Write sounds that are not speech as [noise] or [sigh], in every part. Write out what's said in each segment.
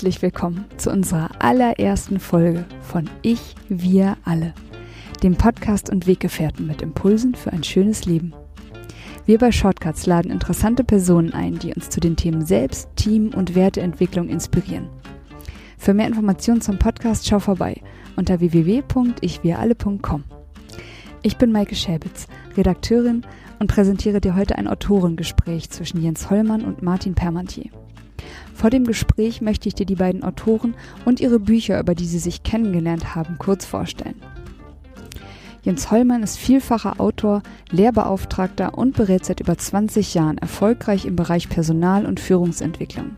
herzlich willkommen zu unserer allerersten Folge von Ich, wir alle, dem Podcast und Weggefährten mit Impulsen für ein schönes Leben. Wir bei Shortcuts laden interessante Personen ein, die uns zu den Themen Selbst, Team und Werteentwicklung inspirieren. Für mehr Informationen zum Podcast schau vorbei unter www.ichwiralle.com. Ich bin Maike Schäbitz, Redakteurin und präsentiere dir heute ein Autorengespräch zwischen Jens Hollmann und Martin Permantier. Vor dem Gespräch möchte ich dir die beiden Autoren und ihre Bücher, über die sie sich kennengelernt haben, kurz vorstellen. Jens Hollmann ist vielfacher Autor, Lehrbeauftragter und berät seit über 20 Jahren erfolgreich im Bereich Personal- und Führungsentwicklung.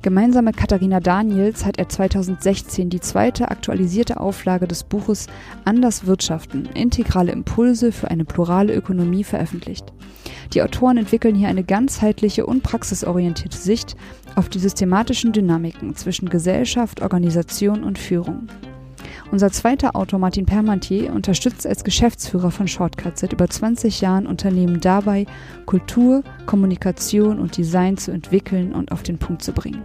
Gemeinsam mit Katharina Daniels hat er 2016 die zweite aktualisierte Auflage des Buches Anders Wirtschaften, integrale Impulse für eine plurale Ökonomie veröffentlicht. Die Autoren entwickeln hier eine ganzheitliche und praxisorientierte Sicht auf die systematischen Dynamiken zwischen Gesellschaft, Organisation und Führung. Unser zweiter Autor Martin Permantier unterstützt als Geschäftsführer von Shortcut seit über 20 Jahren Unternehmen dabei, Kultur, Kommunikation und Design zu entwickeln und auf den Punkt zu bringen.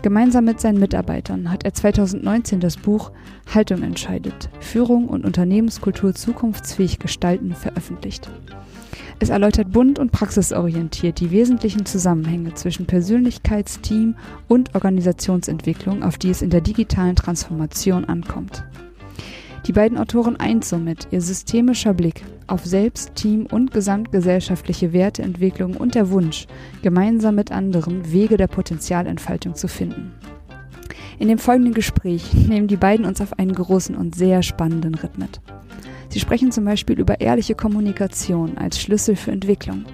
Gemeinsam mit seinen Mitarbeitern hat er 2019 das Buch Haltung entscheidet, Führung und Unternehmenskultur zukunftsfähig gestalten veröffentlicht. Es erläutert bunt und praxisorientiert die wesentlichen Zusammenhänge zwischen Persönlichkeits-, Team- und Organisationsentwicklung, auf die es in der digitalen Transformation ankommt. Die beiden Autoren eint somit ihr systemischer Blick auf Selbst-, Team- und gesamtgesellschaftliche Werteentwicklung und der Wunsch, gemeinsam mit anderen Wege der Potenzialentfaltung zu finden. In dem folgenden Gespräch nehmen die beiden uns auf einen großen und sehr spannenden Ritt mit. Sie sprechen zum Beispiel über ehrliche Kommunikation als Schlüssel für Entwicklung,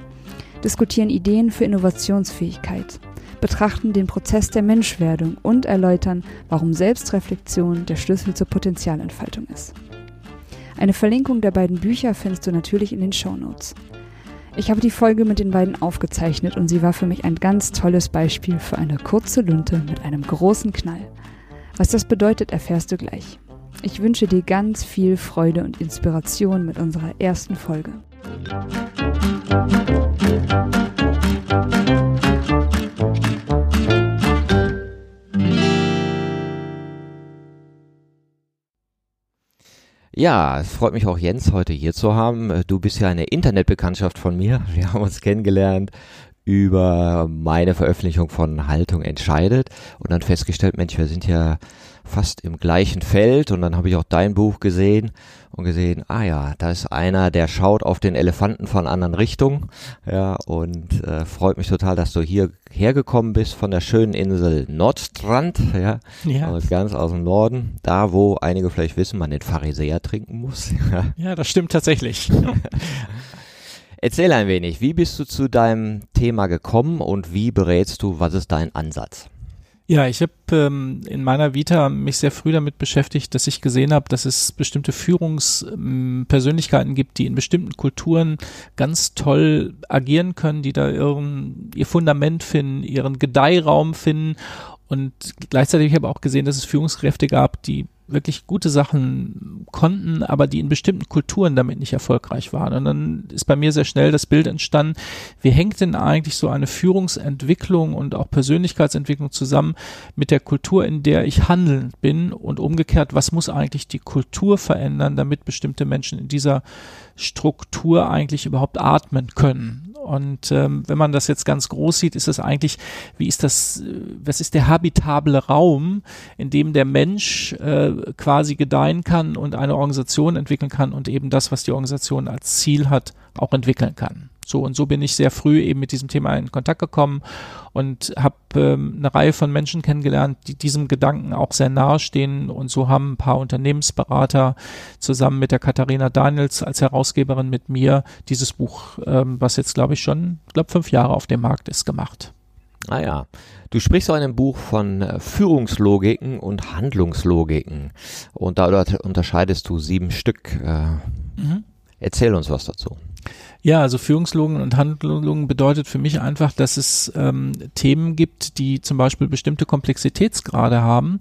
diskutieren Ideen für Innovationsfähigkeit, betrachten den Prozess der Menschwerdung und erläutern, warum Selbstreflexion der Schlüssel zur Potenzialentfaltung ist. Eine Verlinkung der beiden Bücher findest du natürlich in den Show Notes. Ich habe die Folge mit den beiden aufgezeichnet und sie war für mich ein ganz tolles Beispiel für eine kurze Lunte mit einem großen Knall. Was das bedeutet, erfährst du gleich. Ich wünsche dir ganz viel Freude und Inspiration mit unserer ersten Folge. Ja, es freut mich auch Jens heute hier zu haben. Du bist ja eine Internetbekanntschaft von mir. Wir haben uns kennengelernt über meine Veröffentlichung von Haltung entscheidet und dann festgestellt, Mensch, wir sind ja fast im gleichen Feld und dann habe ich auch dein Buch gesehen und gesehen, ah ja, da ist einer, der schaut auf den Elefanten von anderen Richtungen, ja, und äh, freut mich total, dass du hier hergekommen bist von der schönen Insel Nordstrand, ja, ja. Also ganz aus dem Norden, da wo einige vielleicht wissen, man den Pharisäer trinken muss. [laughs] ja, das stimmt tatsächlich. [laughs] Erzähl ein wenig, wie bist du zu deinem Thema gekommen und wie berätst du, was ist dein Ansatz? Ja, ich habe ähm, in meiner Vita mich sehr früh damit beschäftigt, dass ich gesehen habe, dass es bestimmte Führungspersönlichkeiten gibt, die in bestimmten Kulturen ganz toll agieren können, die da ihren, ihr Fundament finden, ihren Gedeihraum finden. Und gleichzeitig habe ich aber auch gesehen, dass es Führungskräfte gab, die wirklich gute Sachen konnten, aber die in bestimmten Kulturen damit nicht erfolgreich waren. Und dann ist bei mir sehr schnell das Bild entstanden, wie hängt denn eigentlich so eine Führungsentwicklung und auch Persönlichkeitsentwicklung zusammen mit der Kultur, in der ich handelnd bin und umgekehrt, was muss eigentlich die Kultur verändern, damit bestimmte Menschen in dieser Struktur eigentlich überhaupt atmen können. Und ähm, wenn man das jetzt ganz groß sieht, ist es eigentlich, wie ist das, äh, was ist der habitable Raum, in dem der Mensch äh, quasi gedeihen kann und eine Organisation entwickeln kann und eben das, was die Organisation als Ziel hat, auch entwickeln kann. So und so bin ich sehr früh eben mit diesem Thema in Kontakt gekommen und habe ähm, eine Reihe von Menschen kennengelernt, die diesem Gedanken auch sehr nahe stehen und so haben ein paar Unternehmensberater zusammen mit der Katharina Daniels als Herausgeberin mit mir dieses Buch, ähm, was jetzt glaube ich schon, glaube fünf Jahre auf dem Markt ist, gemacht. Ah ja. Du sprichst auch in dem Buch von äh, Führungslogiken und Handlungslogiken. Und da unterscheidest du sieben Stück. Äh, mhm. Erzähl uns was dazu. Ja, also Führungslogen und Handlungen bedeutet für mich einfach, dass es ähm, Themen gibt, die zum Beispiel bestimmte Komplexitätsgrade haben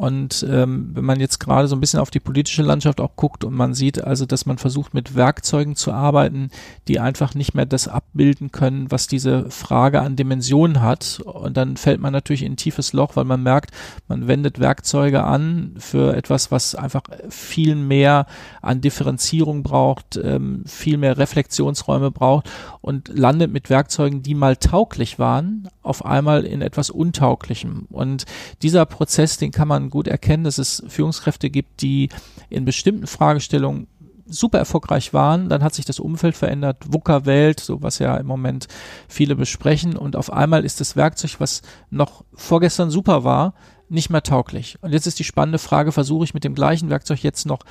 Und ähm, wenn man jetzt gerade so ein bisschen auf die politische Landschaft auch guckt und man sieht also, dass man versucht mit Werkzeugen zu arbeiten, die einfach nicht mehr das abbilden können, was diese Frage an Dimensionen hat. Und dann fällt man natürlich in ein tiefes Loch, weil man merkt, man wendet Werkzeuge an für etwas, was einfach viel mehr an Differenzierung braucht, ähm, viel mehr Reflexionsräume braucht und landet mit Werkzeugen, die mal tauglich waren, auf einmal in etwas Untauglichem. Und dieser Prozess, den kann man gut erkennen, dass es Führungskräfte gibt, die in bestimmten Fragestellungen super erfolgreich waren, dann hat sich das Umfeld verändert, VUCA-Welt, so was ja im Moment viele besprechen. Und auf einmal ist das Werkzeug, was noch vorgestern super war, nicht mehr tauglich. Und jetzt ist die spannende Frage, versuche ich mit dem gleichen Werkzeug jetzt noch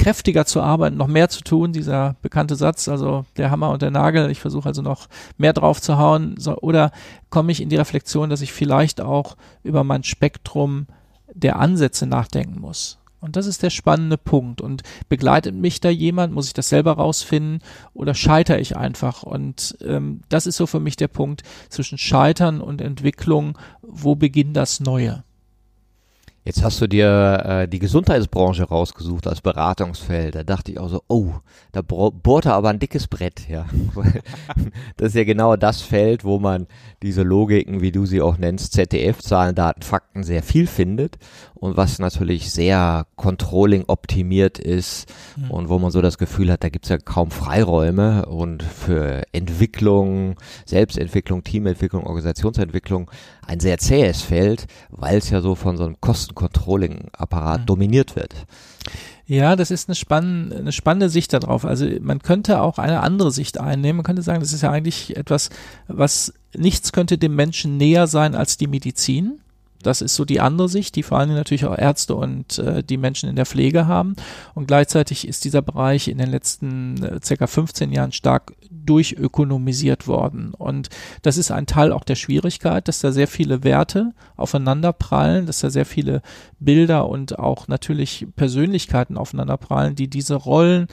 kräftiger zu arbeiten, noch mehr zu tun, dieser bekannte Satz, also der Hammer und der Nagel, ich versuche also noch mehr drauf zu hauen, so, oder komme ich in die Reflexion, dass ich vielleicht auch über mein Spektrum der Ansätze nachdenken muss. Und das ist der spannende Punkt. Und begleitet mich da jemand? Muss ich das selber rausfinden? Oder scheitere ich einfach? Und ähm, das ist so für mich der Punkt zwischen Scheitern und Entwicklung. Wo beginnt das Neue? Jetzt hast du dir äh, die Gesundheitsbranche rausgesucht als Beratungsfeld. Da dachte ich auch so, oh, da bohrt er aber ein dickes Brett, ja. [laughs] das ist ja genau das Feld, wo man diese Logiken, wie du sie auch nennst, ZDF, Zahlen, Daten, Fakten sehr viel findet und was natürlich sehr Controlling optimiert ist mhm. und wo man so das Gefühl hat, da gibt's ja kaum Freiräume und für Entwicklung, Selbstentwicklung, Teamentwicklung, Organisationsentwicklung ein sehr zähes Feld, weil es ja so von so einem Kostencontrolling-Apparat mhm. dominiert wird. Ja, das ist eine, spann eine spannende Sicht darauf. Also man könnte auch eine andere Sicht einnehmen. Man könnte sagen, das ist ja eigentlich etwas, was nichts könnte dem Menschen näher sein als die Medizin. Das ist so die andere Sicht, die vor allem natürlich auch Ärzte und äh, die Menschen in der Pflege haben. Und gleichzeitig ist dieser Bereich in den letzten äh, circa 15 Jahren stark durchökonomisiert worden. Und das ist ein Teil auch der Schwierigkeit, dass da sehr viele Werte aufeinanderprallen, dass da sehr viele Bilder und auch natürlich Persönlichkeiten aufeinanderprallen, die diese Rollen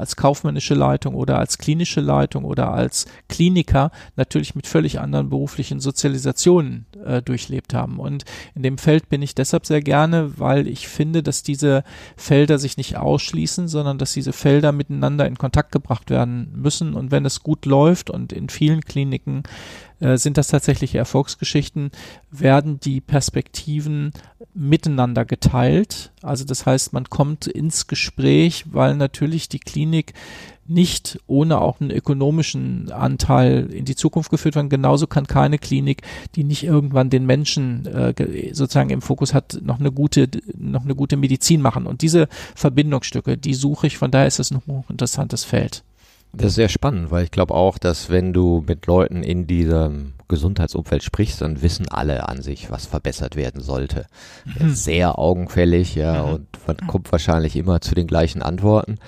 als kaufmännische Leitung oder als klinische Leitung oder als Kliniker natürlich mit völlig anderen beruflichen Sozialisationen äh, durchlebt haben. Und in dem Feld bin ich deshalb sehr gerne, weil ich finde, dass diese Felder sich nicht ausschließen, sondern dass diese Felder miteinander in Kontakt gebracht werden müssen. Und wenn es gut läuft und in vielen Kliniken äh, sind das tatsächlich Erfolgsgeschichten, werden die Perspektiven miteinander geteilt. Also das heißt, man kommt ins Gespräch, weil natürlich die Klinik nicht ohne auch einen ökonomischen Anteil in die Zukunft geführt werden. Genauso kann keine Klinik, die nicht irgendwann den Menschen äh, sozusagen im Fokus hat, noch eine gute, noch eine gute Medizin machen. Und diese Verbindungsstücke, die suche ich. Von daher ist es ein hochinteressantes Feld. Das ist sehr spannend, weil ich glaube auch, dass wenn du mit Leuten in diesem Gesundheitsumfeld sprichst, dann wissen alle an sich, was verbessert werden sollte. Mhm. Sehr augenfällig, ja, mhm. und man kommt wahrscheinlich immer zu den gleichen Antworten.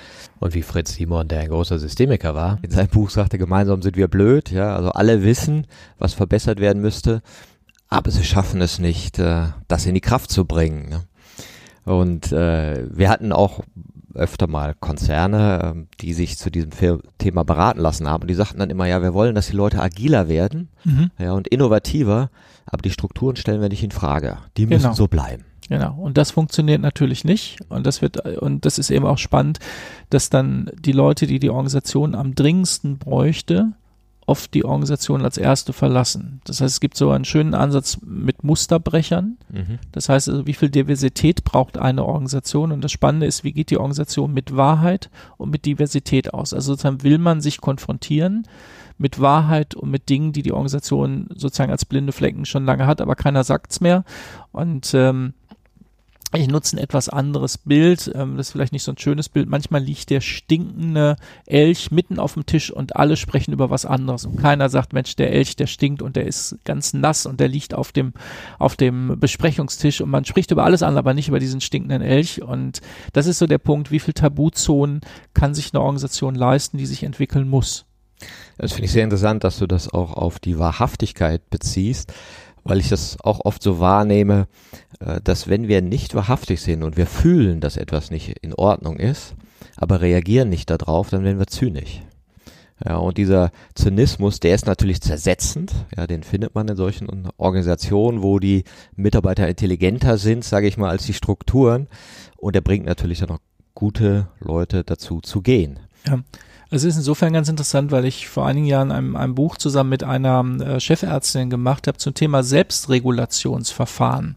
Und wie Fritz Simon, der ein großer Systemiker war, in seinem Buch sagte, gemeinsam sind wir blöd, ja, also alle wissen, was verbessert werden müsste, aber sie schaffen es nicht, äh, das in die Kraft zu bringen. Ne? Und äh, wir hatten auch öfter mal Konzerne, ähm, die sich zu diesem Thema beraten lassen haben. Und die sagten dann immer, ja, wir wollen, dass die Leute agiler werden mhm. ja, und innovativer, aber die Strukturen stellen wir nicht in Frage. Die müssen genau. so bleiben. Genau. Und das funktioniert natürlich nicht. Und das wird, und das ist eben auch spannend, dass dann die Leute, die die Organisation am dringendsten bräuchte, oft die Organisation als erste verlassen. Das heißt, es gibt so einen schönen Ansatz mit Musterbrechern. Mhm. Das heißt also, wie viel Diversität braucht eine Organisation? Und das Spannende ist, wie geht die Organisation mit Wahrheit und mit Diversität aus? Also sozusagen will man sich konfrontieren mit Wahrheit und mit Dingen, die die Organisation sozusagen als blinde Flecken schon lange hat, aber keiner sagt's mehr. Und ähm, ich nutze ein etwas anderes Bild, ähm, das ist vielleicht nicht so ein schönes Bild. Manchmal liegt der stinkende Elch mitten auf dem Tisch und alle sprechen über was anderes und keiner sagt, Mensch, der Elch, der stinkt und der ist ganz nass und der liegt auf dem, auf dem Besprechungstisch und man spricht über alles andere, aber nicht über diesen stinkenden Elch und das ist so der Punkt, wie viel Tabuzonen kann sich eine Organisation leisten, die sich entwickeln muss. Das finde ich sehr interessant, dass du das auch auf die Wahrhaftigkeit beziehst weil ich das auch oft so wahrnehme, äh, dass wenn wir nicht wahrhaftig sind und wir fühlen, dass etwas nicht in Ordnung ist, aber reagieren nicht darauf, dann werden wir zynisch. Ja, und dieser Zynismus, der ist natürlich zersetzend. Ja, den findet man in solchen Organisationen, wo die Mitarbeiter intelligenter sind, sage ich mal, als die Strukturen. Und der bringt natürlich dann auch gute Leute dazu zu gehen. Ja. Es ist insofern ganz interessant, weil ich vor einigen Jahren ein, ein Buch zusammen mit einer äh, Chefärztin gemacht habe zum Thema Selbstregulationsverfahren.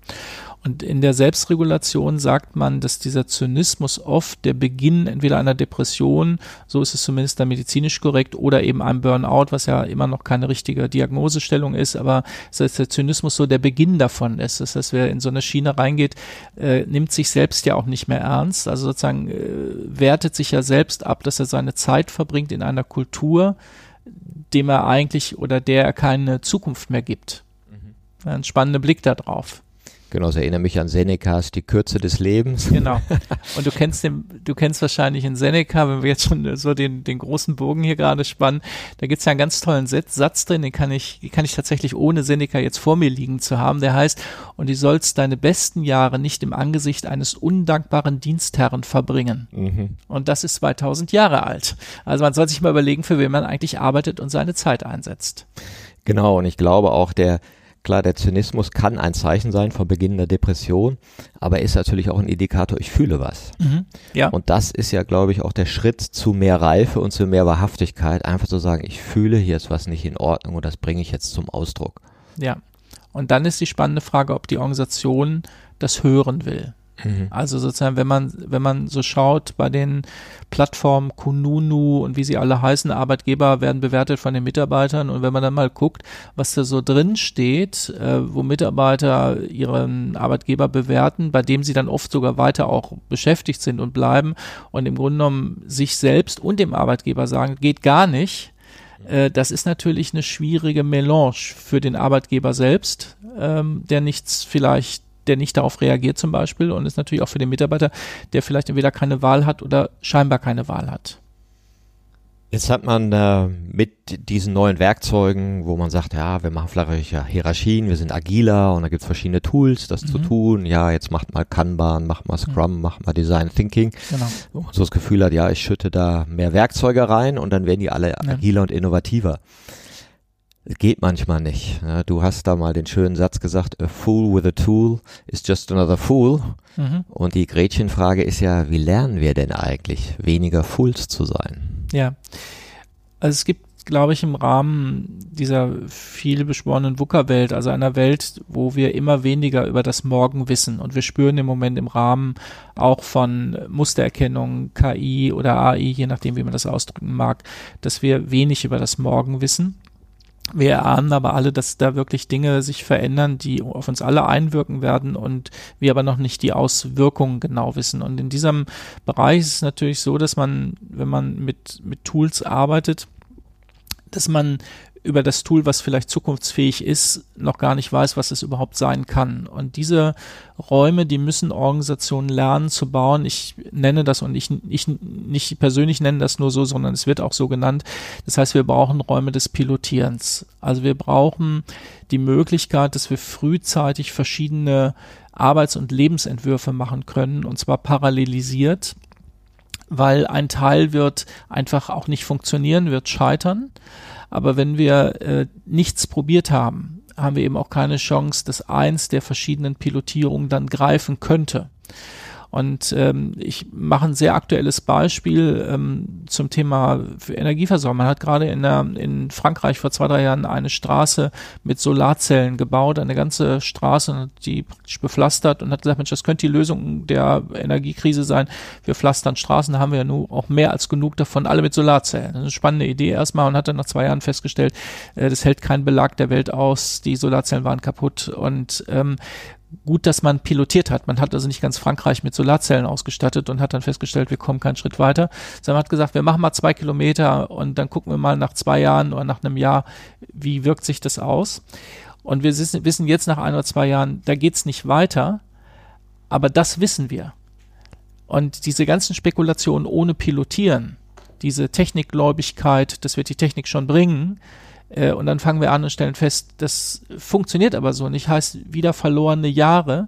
Und in der Selbstregulation sagt man, dass dieser Zynismus oft der Beginn entweder einer Depression, so ist es zumindest dann medizinisch korrekt, oder eben einem Burnout, was ja immer noch keine richtige Diagnosestellung ist, aber das heißt, der Zynismus so der Beginn davon ist. Das heißt, wer in so eine Schiene reingeht, äh, nimmt sich selbst ja auch nicht mehr ernst, also sozusagen äh, wertet sich ja selbst ab, dass er seine Zeit verbringt in einer Kultur, dem er eigentlich oder der er keine Zukunft mehr gibt. Mhm. Ein spannender Blick darauf. Genau, das erinnert mich an Senecas Die Kürze des Lebens. Genau. [laughs] Und du kennst den, du kennst wahrscheinlich in Seneca, wenn wir jetzt schon so den, den großen Bogen hier gerade spannen, da gibt's ja einen ganz tollen Satz, Satz drin, den kann ich, den kann ich tatsächlich ohne Seneca jetzt vor mir liegen zu haben, der heißt, und du sollst deine besten Jahre nicht im Angesicht eines undankbaren Dienstherren verbringen. Mhm. Und das ist 2000 Jahre alt. Also man soll sich mal überlegen, für wen man eigentlich arbeitet und seine Zeit einsetzt. Genau, und ich glaube auch der, Klar, der Zynismus kann ein Zeichen sein von Beginn der Depression, aber ist natürlich auch ein Indikator, ich fühle was. Mhm, ja. Und das ist ja, glaube ich, auch der Schritt zu mehr Reife und zu mehr Wahrhaftigkeit, einfach zu sagen, ich fühle, hier ist was nicht in Ordnung und das bringe ich jetzt zum Ausdruck. Ja. Und dann ist die spannende Frage, ob die Organisation das hören will. Mhm. Also sozusagen, wenn man, wenn man so schaut, bei den Plattformen Kununu und wie sie alle heißen, Arbeitgeber werden bewertet von den Mitarbeitern und wenn man dann mal guckt, was da so drin steht, äh, wo Mitarbeiter ihren Arbeitgeber bewerten, bei dem sie dann oft sogar weiter auch beschäftigt sind und bleiben und im Grunde genommen sich selbst und dem Arbeitgeber sagen, geht gar nicht, äh, das ist natürlich eine schwierige Melange für den Arbeitgeber selbst, ähm, der nichts vielleicht der nicht darauf reagiert zum Beispiel und ist natürlich auch für den Mitarbeiter, der vielleicht entweder keine Wahl hat oder scheinbar keine Wahl hat. Jetzt hat man äh, mit diesen neuen Werkzeugen, wo man sagt, ja, wir machen flache Hierarchien, wir sind agiler und da gibt es verschiedene Tools, das mhm. zu tun. Ja, jetzt macht mal Kanban, macht mal Scrum, mhm. macht mal Design Thinking. Genau. Wo man so das Gefühl hat, ja, ich schütte da mehr Werkzeuge rein und dann werden die alle ja. agiler und innovativer geht manchmal nicht. Ja, du hast da mal den schönen Satz gesagt, a fool with a tool is just another fool. Mhm. Und die Gretchenfrage ist ja, wie lernen wir denn eigentlich, weniger Fools zu sein? Ja, also es gibt, glaube ich, im Rahmen dieser viel beschworenen VUCA-Welt, also einer Welt, wo wir immer weniger über das Morgen wissen. Und wir spüren im Moment im Rahmen auch von Mustererkennung, KI oder AI, je nachdem, wie man das ausdrücken mag, dass wir wenig über das Morgen wissen wir erahnen aber alle, dass da wirklich Dinge sich verändern, die auf uns alle einwirken werden und wir aber noch nicht die Auswirkungen genau wissen. Und in diesem Bereich ist es natürlich so, dass man, wenn man mit, mit Tools arbeitet, dass man über das Tool, was vielleicht zukunftsfähig ist, noch gar nicht weiß, was es überhaupt sein kann. Und diese Räume, die müssen Organisationen lernen zu bauen. Ich nenne das und ich, ich nicht persönlich nenne das nur so, sondern es wird auch so genannt. Das heißt, wir brauchen Räume des Pilotierens. Also wir brauchen die Möglichkeit, dass wir frühzeitig verschiedene Arbeits- und Lebensentwürfe machen können, und zwar parallelisiert weil ein Teil wird einfach auch nicht funktionieren, wird scheitern. Aber wenn wir äh, nichts probiert haben, haben wir eben auch keine Chance, dass eins der verschiedenen Pilotierungen dann greifen könnte. Und ähm, ich mache ein sehr aktuelles Beispiel ähm, zum Thema Energieversorgung. Man hat gerade in, der, in Frankreich vor zwei, drei Jahren eine Straße mit Solarzellen gebaut, eine ganze Straße, die praktisch bepflastert und hat gesagt, Mensch, das könnte die Lösung der Energiekrise sein. Wir pflastern Straßen, da haben wir ja nun auch mehr als genug davon, alle mit Solarzellen. Das ist eine spannende Idee erstmal und hat dann nach zwei Jahren festgestellt, äh, das hält keinen Belag der Welt aus, die Solarzellen waren kaputt und ähm, gut, dass man pilotiert hat. Man hat also nicht ganz Frankreich mit Solarzellen ausgestattet und hat dann festgestellt, wir kommen keinen Schritt weiter, sondern hat gesagt, wir machen mal zwei Kilometer und dann gucken wir mal nach zwei Jahren oder nach einem Jahr, wie wirkt sich das aus. Und wir wissen jetzt nach ein oder zwei Jahren, da geht's nicht weiter, aber das wissen wir. Und diese ganzen Spekulationen ohne Pilotieren, diese Technikgläubigkeit, das wird die Technik schon bringen, äh, und dann fangen wir an und stellen fest, das funktioniert aber so nicht. Heißt wieder verlorene Jahre,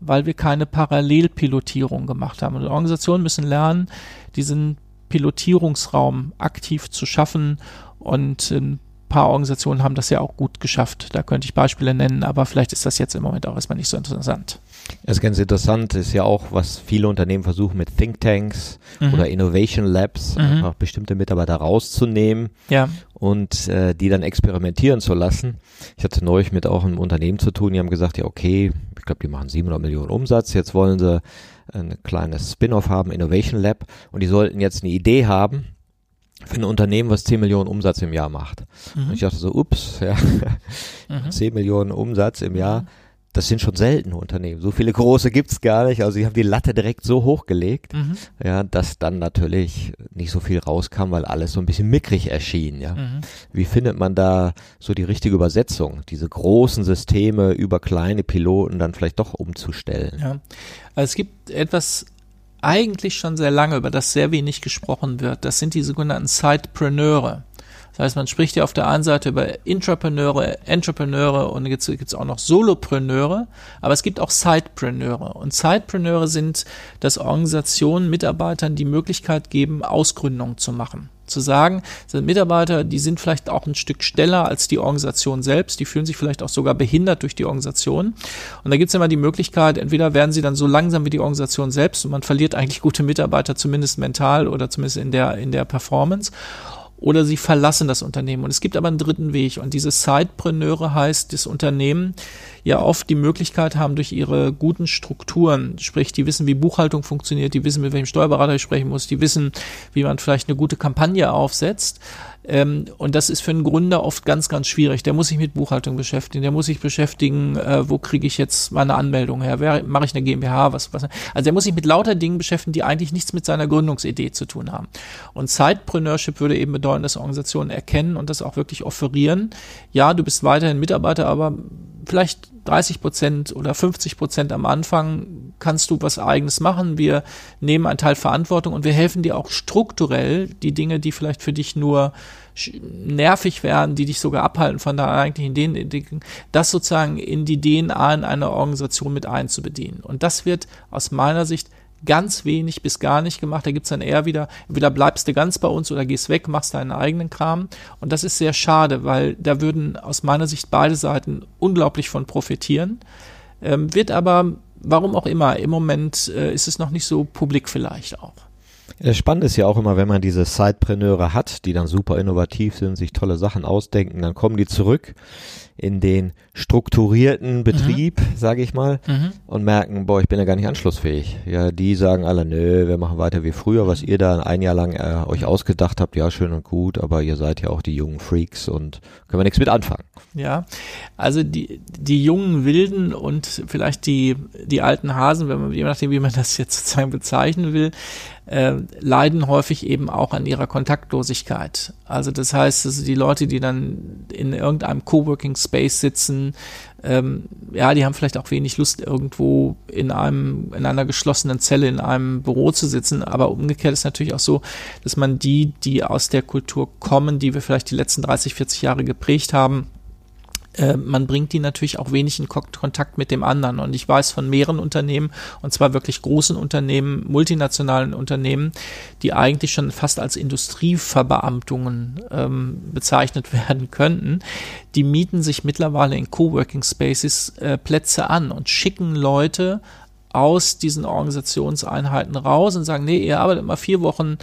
weil wir keine Parallelpilotierung gemacht haben. Und Organisationen müssen lernen, diesen Pilotierungsraum aktiv zu schaffen und ein paar Organisationen haben das ja auch gut geschafft. Da könnte ich Beispiele nennen, aber vielleicht ist das jetzt im Moment auch erstmal nicht so interessant. Das ist ganz interessant, ist ja auch, was viele Unternehmen versuchen mit Thinktanks mhm. oder Innovation Labs, mhm. einfach bestimmte Mitarbeiter rauszunehmen ja. und äh, die dann experimentieren zu lassen. Ich hatte neulich mit auch einem Unternehmen zu tun, die haben gesagt, ja okay, ich glaube, die machen 700 Millionen Umsatz, jetzt wollen sie ein kleines Spin-off haben, Innovation Lab, und die sollten jetzt eine Idee haben, für ein Unternehmen, was 10 Millionen Umsatz im Jahr macht. Mhm. Und ich dachte so, ups, [laughs] ja, mhm. 10 Millionen Umsatz im Jahr, mhm das sind schon seltene Unternehmen. So viele große gibt's gar nicht. Also sie haben die Latte direkt so hochgelegt, mhm. ja, dass dann natürlich nicht so viel rauskam, weil alles so ein bisschen mickrig erschien. Ja. Mhm. Wie findet man da so die richtige Übersetzung, diese großen Systeme über kleine Piloten dann vielleicht doch umzustellen? Ja. Also es gibt etwas eigentlich schon sehr lange, über das sehr wenig gesprochen wird. Das sind die sogenannten Sidepreneure. Das heißt, man spricht ja auf der einen Seite über Intrapreneure, Entrepreneure und jetzt gibt es auch noch Solopreneure, aber es gibt auch Sidepreneure. Und Sidepreneure sind, dass Organisationen Mitarbeitern die Möglichkeit geben, Ausgründungen zu machen zu sagen, sind Mitarbeiter, die sind vielleicht auch ein Stück schneller als die Organisation selbst, die fühlen sich vielleicht auch sogar behindert durch die Organisation. Und da gibt es immer die Möglichkeit, entweder werden sie dann so langsam wie die Organisation selbst und man verliert eigentlich gute Mitarbeiter, zumindest mental oder zumindest in der, in der Performance oder sie verlassen das Unternehmen. Und es gibt aber einen dritten Weg. Und diese Sidepreneure heißt, das Unternehmen ja oft die Möglichkeit haben durch ihre guten Strukturen, sprich, die wissen, wie Buchhaltung funktioniert, die wissen, mit welchem Steuerberater ich sprechen muss, die wissen, wie man vielleicht eine gute Kampagne aufsetzt, ähm, und das ist für einen Gründer oft ganz, ganz schwierig. Der muss sich mit Buchhaltung beschäftigen, der muss sich beschäftigen, äh, wo kriege ich jetzt meine Anmeldung her, wer, mache ich eine GmbH, was, was. Also der muss sich mit lauter Dingen beschäftigen, die eigentlich nichts mit seiner Gründungsidee zu tun haben. Und Sidepreneurship würde eben bedeuten, dass Organisationen erkennen und das auch wirklich offerieren. Ja, du bist weiterhin Mitarbeiter, aber vielleicht 30 Prozent oder 50 Prozent am Anfang kannst du was eigenes machen. Wir nehmen einen Teil Verantwortung und wir helfen dir auch strukturell die Dinge, die vielleicht für dich nur nervig werden, die dich sogar abhalten von der eigentlichen Ideen, das sozusagen in die DNA in einer Organisation mit einzubedienen. Und das wird aus meiner Sicht ganz wenig bis gar nicht gemacht. Da gibt's dann eher wieder, entweder bleibst du ganz bei uns oder gehst weg, machst deinen eigenen Kram. Und das ist sehr schade, weil da würden aus meiner Sicht beide Seiten unglaublich von profitieren. Ähm, wird aber, warum auch immer, im Moment äh, ist es noch nicht so publik vielleicht auch. Spannend ist ja auch immer, wenn man diese Sidepreneure hat, die dann super innovativ sind, sich tolle Sachen ausdenken, dann kommen die zurück in den strukturierten Betrieb, mhm. sage ich mal, mhm. und merken, boah, ich bin ja gar nicht anschlussfähig. Ja, die sagen alle, nö, wir machen weiter wie früher, was ihr da ein Jahr lang äh, euch ausgedacht habt, ja, schön und gut, aber ihr seid ja auch die jungen Freaks und können wir nichts mit anfangen. Ja, also die, die jungen Wilden und vielleicht die, die alten Hasen, wenn man, je nachdem, wie man das jetzt sozusagen bezeichnen will, äh, leiden häufig eben auch an ihrer Kontaktlosigkeit. Also das heißt, also die Leute, die dann in irgendeinem Coworking Space sitzen, ähm, ja, die haben vielleicht auch wenig Lust, irgendwo in einem, in einer geschlossenen Zelle, in einem Büro zu sitzen. Aber umgekehrt ist natürlich auch so, dass man die, die aus der Kultur kommen, die wir vielleicht die letzten 30, 40 Jahre geprägt haben, äh, man bringt die natürlich auch wenig in Kontakt mit dem anderen. Und ich weiß von mehreren Unternehmen, und zwar wirklich großen Unternehmen, multinationalen Unternehmen, die eigentlich schon fast als Industrieverbeamtungen ähm, bezeichnet [laughs] werden könnten, die mieten sich mittlerweile in Coworking Spaces äh, Plätze an und schicken Leute aus diesen Organisationseinheiten raus und sagen, nee, ihr arbeitet mal vier Wochen